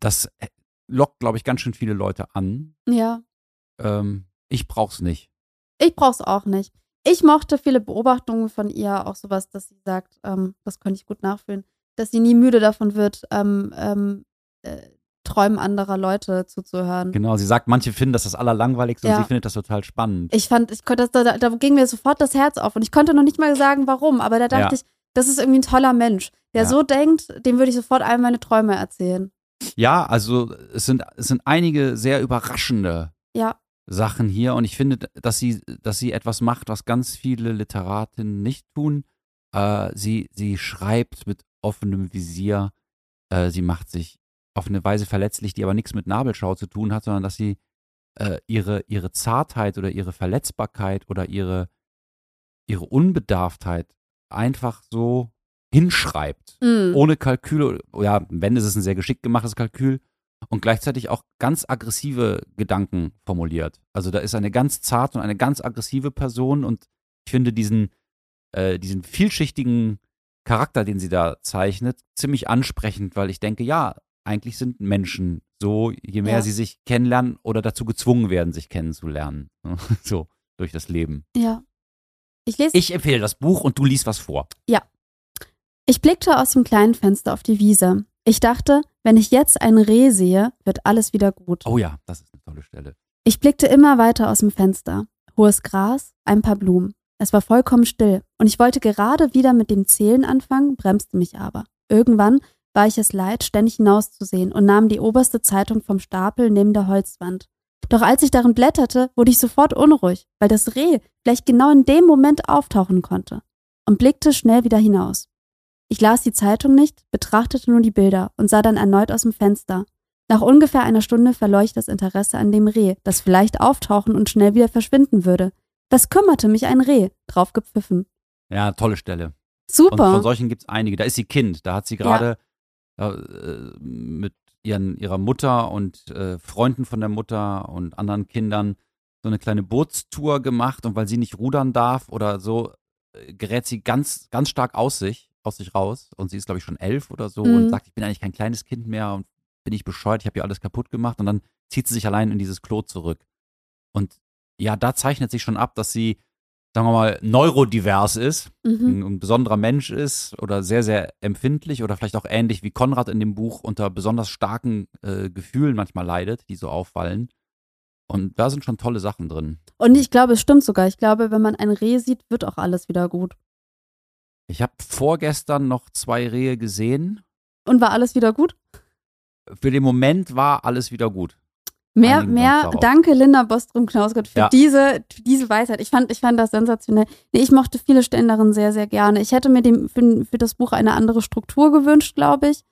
das äh, lockt, glaube ich, ganz schön viele Leute an. ja, Ähm, ich brauch's nicht. ich brauch's auch nicht. Ich mochte viele Beobachtungen von ihr, auch sowas, dass sie sagt, ähm, das könnte ich gut nachfühlen, dass sie nie müde davon wird, ähm, ähm, äh, Träumen anderer Leute zuzuhören. Genau, sie sagt, manche finden das das Allerlangweiligste Ja. und sie findet das total spannend. Ich fand, ich konnte, das, da, da ging mir sofort das Herz auf und ich konnte noch nicht mal sagen, warum, aber da dachte Ja. ich, das ist irgendwie ein toller Mensch, der Ja. so denkt, dem würde ich sofort all meine Träume erzählen. Ja, also es sind, es sind einige sehr überraschende Ja, Sachen hier und ich finde, dass sie, dass sie etwas macht, was ganz viele Literatinnen nicht tun. Äh, sie, sie schreibt mit offenem Visier, äh, sie macht sich auf eine Weise verletzlich, die aber nichts mit Nabelschau zu tun hat, sondern dass sie äh, ihre, ihre Zartheit oder ihre Verletzbarkeit oder ihre, ihre Unbedarftheit einfach so hinschreibt mm. ohne Kalkül, ja, wenn ist es ein sehr geschickt gemachtes Kalkül und gleichzeitig auch ganz aggressive Gedanken formuliert. Also da ist eine ganz zarte und eine ganz aggressive Person und ich finde diesen, äh, diesen vielschichtigen Charakter, den sie da zeichnet, ziemlich ansprechend, weil ich denke, ja, eigentlich sind Menschen so, je mehr Ja. sie sich kennenlernen oder dazu gezwungen werden, sich kennenzulernen. so, durch das Leben. ja. Ich lese Ich empfehle das Buch und du liest was vor. Ich blickte aus dem kleinen Fenster auf die Wiese. Ich dachte, wenn ich jetzt ein Reh sehe, wird alles wieder gut. Oh ja, das ist eine tolle Stelle. Ich blickte immer weiter aus dem Fenster. Hohes Gras, ein paar Blumen. Es war vollkommen still und ich wollte gerade wieder mit dem Zählen anfangen, bremste mich aber. Irgendwann war ich es leid, ständig hinauszusehen und nahm die oberste Zeitung vom Stapel neben der Holzwand. Doch als ich darin blätterte, wurde ich sofort unruhig, weil das Reh vielleicht genau in dem Moment auftauchen konnte und blickte schnell wieder hinaus. Ich las die Zeitung nicht, betrachtete nur die Bilder und sah dann erneut aus dem Fenster. Nach ungefähr einer Stunde verlor ich das Interesse an dem Reh, das vielleicht auftauchen und schnell wieder verschwinden würde. Was kümmerte mich ein Reh? Drauf gepfiffen. Ja, tolle Stelle. Super. Und von solchen gibt es einige. Da ist sie Kind. Da hat sie gerade äh, mit ihren, ihrer Mutter und äh, Freunden von der Mutter und anderen Kindern so eine kleine Bootstour gemacht. Und weil sie nicht rudern darf oder so, äh, gerät sie ganz, ganz stark aus sich, aus sich raus. Und sie ist, glaube ich, schon elf oder so Mhm. und sagt, ich bin eigentlich kein kleines Kind mehr und bin ich bescheuert, ich habe hier alles kaputt gemacht. Und dann zieht sie sich allein in dieses Klo zurück. Und ja, da zeichnet sich schon ab, dass sie, sagen wir mal, neurodivers ist Mhm. ein, ein besonderer Mensch ist oder sehr, sehr empfindlich oder vielleicht auch ähnlich wie Konrad in dem Buch unter besonders starken äh, Gefühlen manchmal leidet, die so auffallen. Und da sind schon tolle Sachen drin. Und ich glaube, es stimmt sogar. Ich glaube, wenn man ein Reh sieht, wird auch alles wieder gut. Ich habe vorgestern noch zwei Rehe gesehen. Und war alles wieder gut? Für den Moment war alles wieder gut. Mehr, mehr, danke Linda Bostrom-Knausgott für Ja. diese, für diese Weisheit. Ich fand, ich fand das sensationell. Nee, ich mochte viele Stellen darin sehr, sehr gerne. Ich hätte mir dem, für, für das Buch eine andere Struktur gewünscht, glaube ich.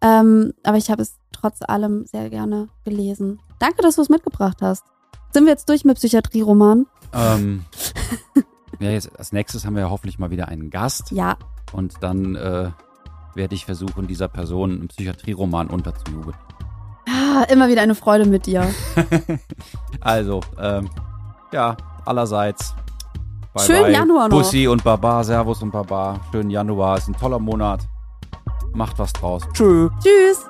Ähm, aber ich habe es trotz allem sehr gerne gelesen. Danke, dass du es mitgebracht hast. Sind wir jetzt durch mit Psychiatrieroman? Ähm, ja, jetzt, als nächstes haben wir ja hoffentlich mal wieder einen Gast. Ja. Und dann äh, werde ich versuchen, dieser Person einen Psychiatrieroman unterzujubeln. Ah, immer wieder eine Freude mit dir. Also, ähm, ja, allerseits. Bye Schönen bye. Januar noch. Bussi und Baba, Servus und Baba. Schönen Januar, ist ein toller Monat. Macht was draus. Tschö. Tschüss.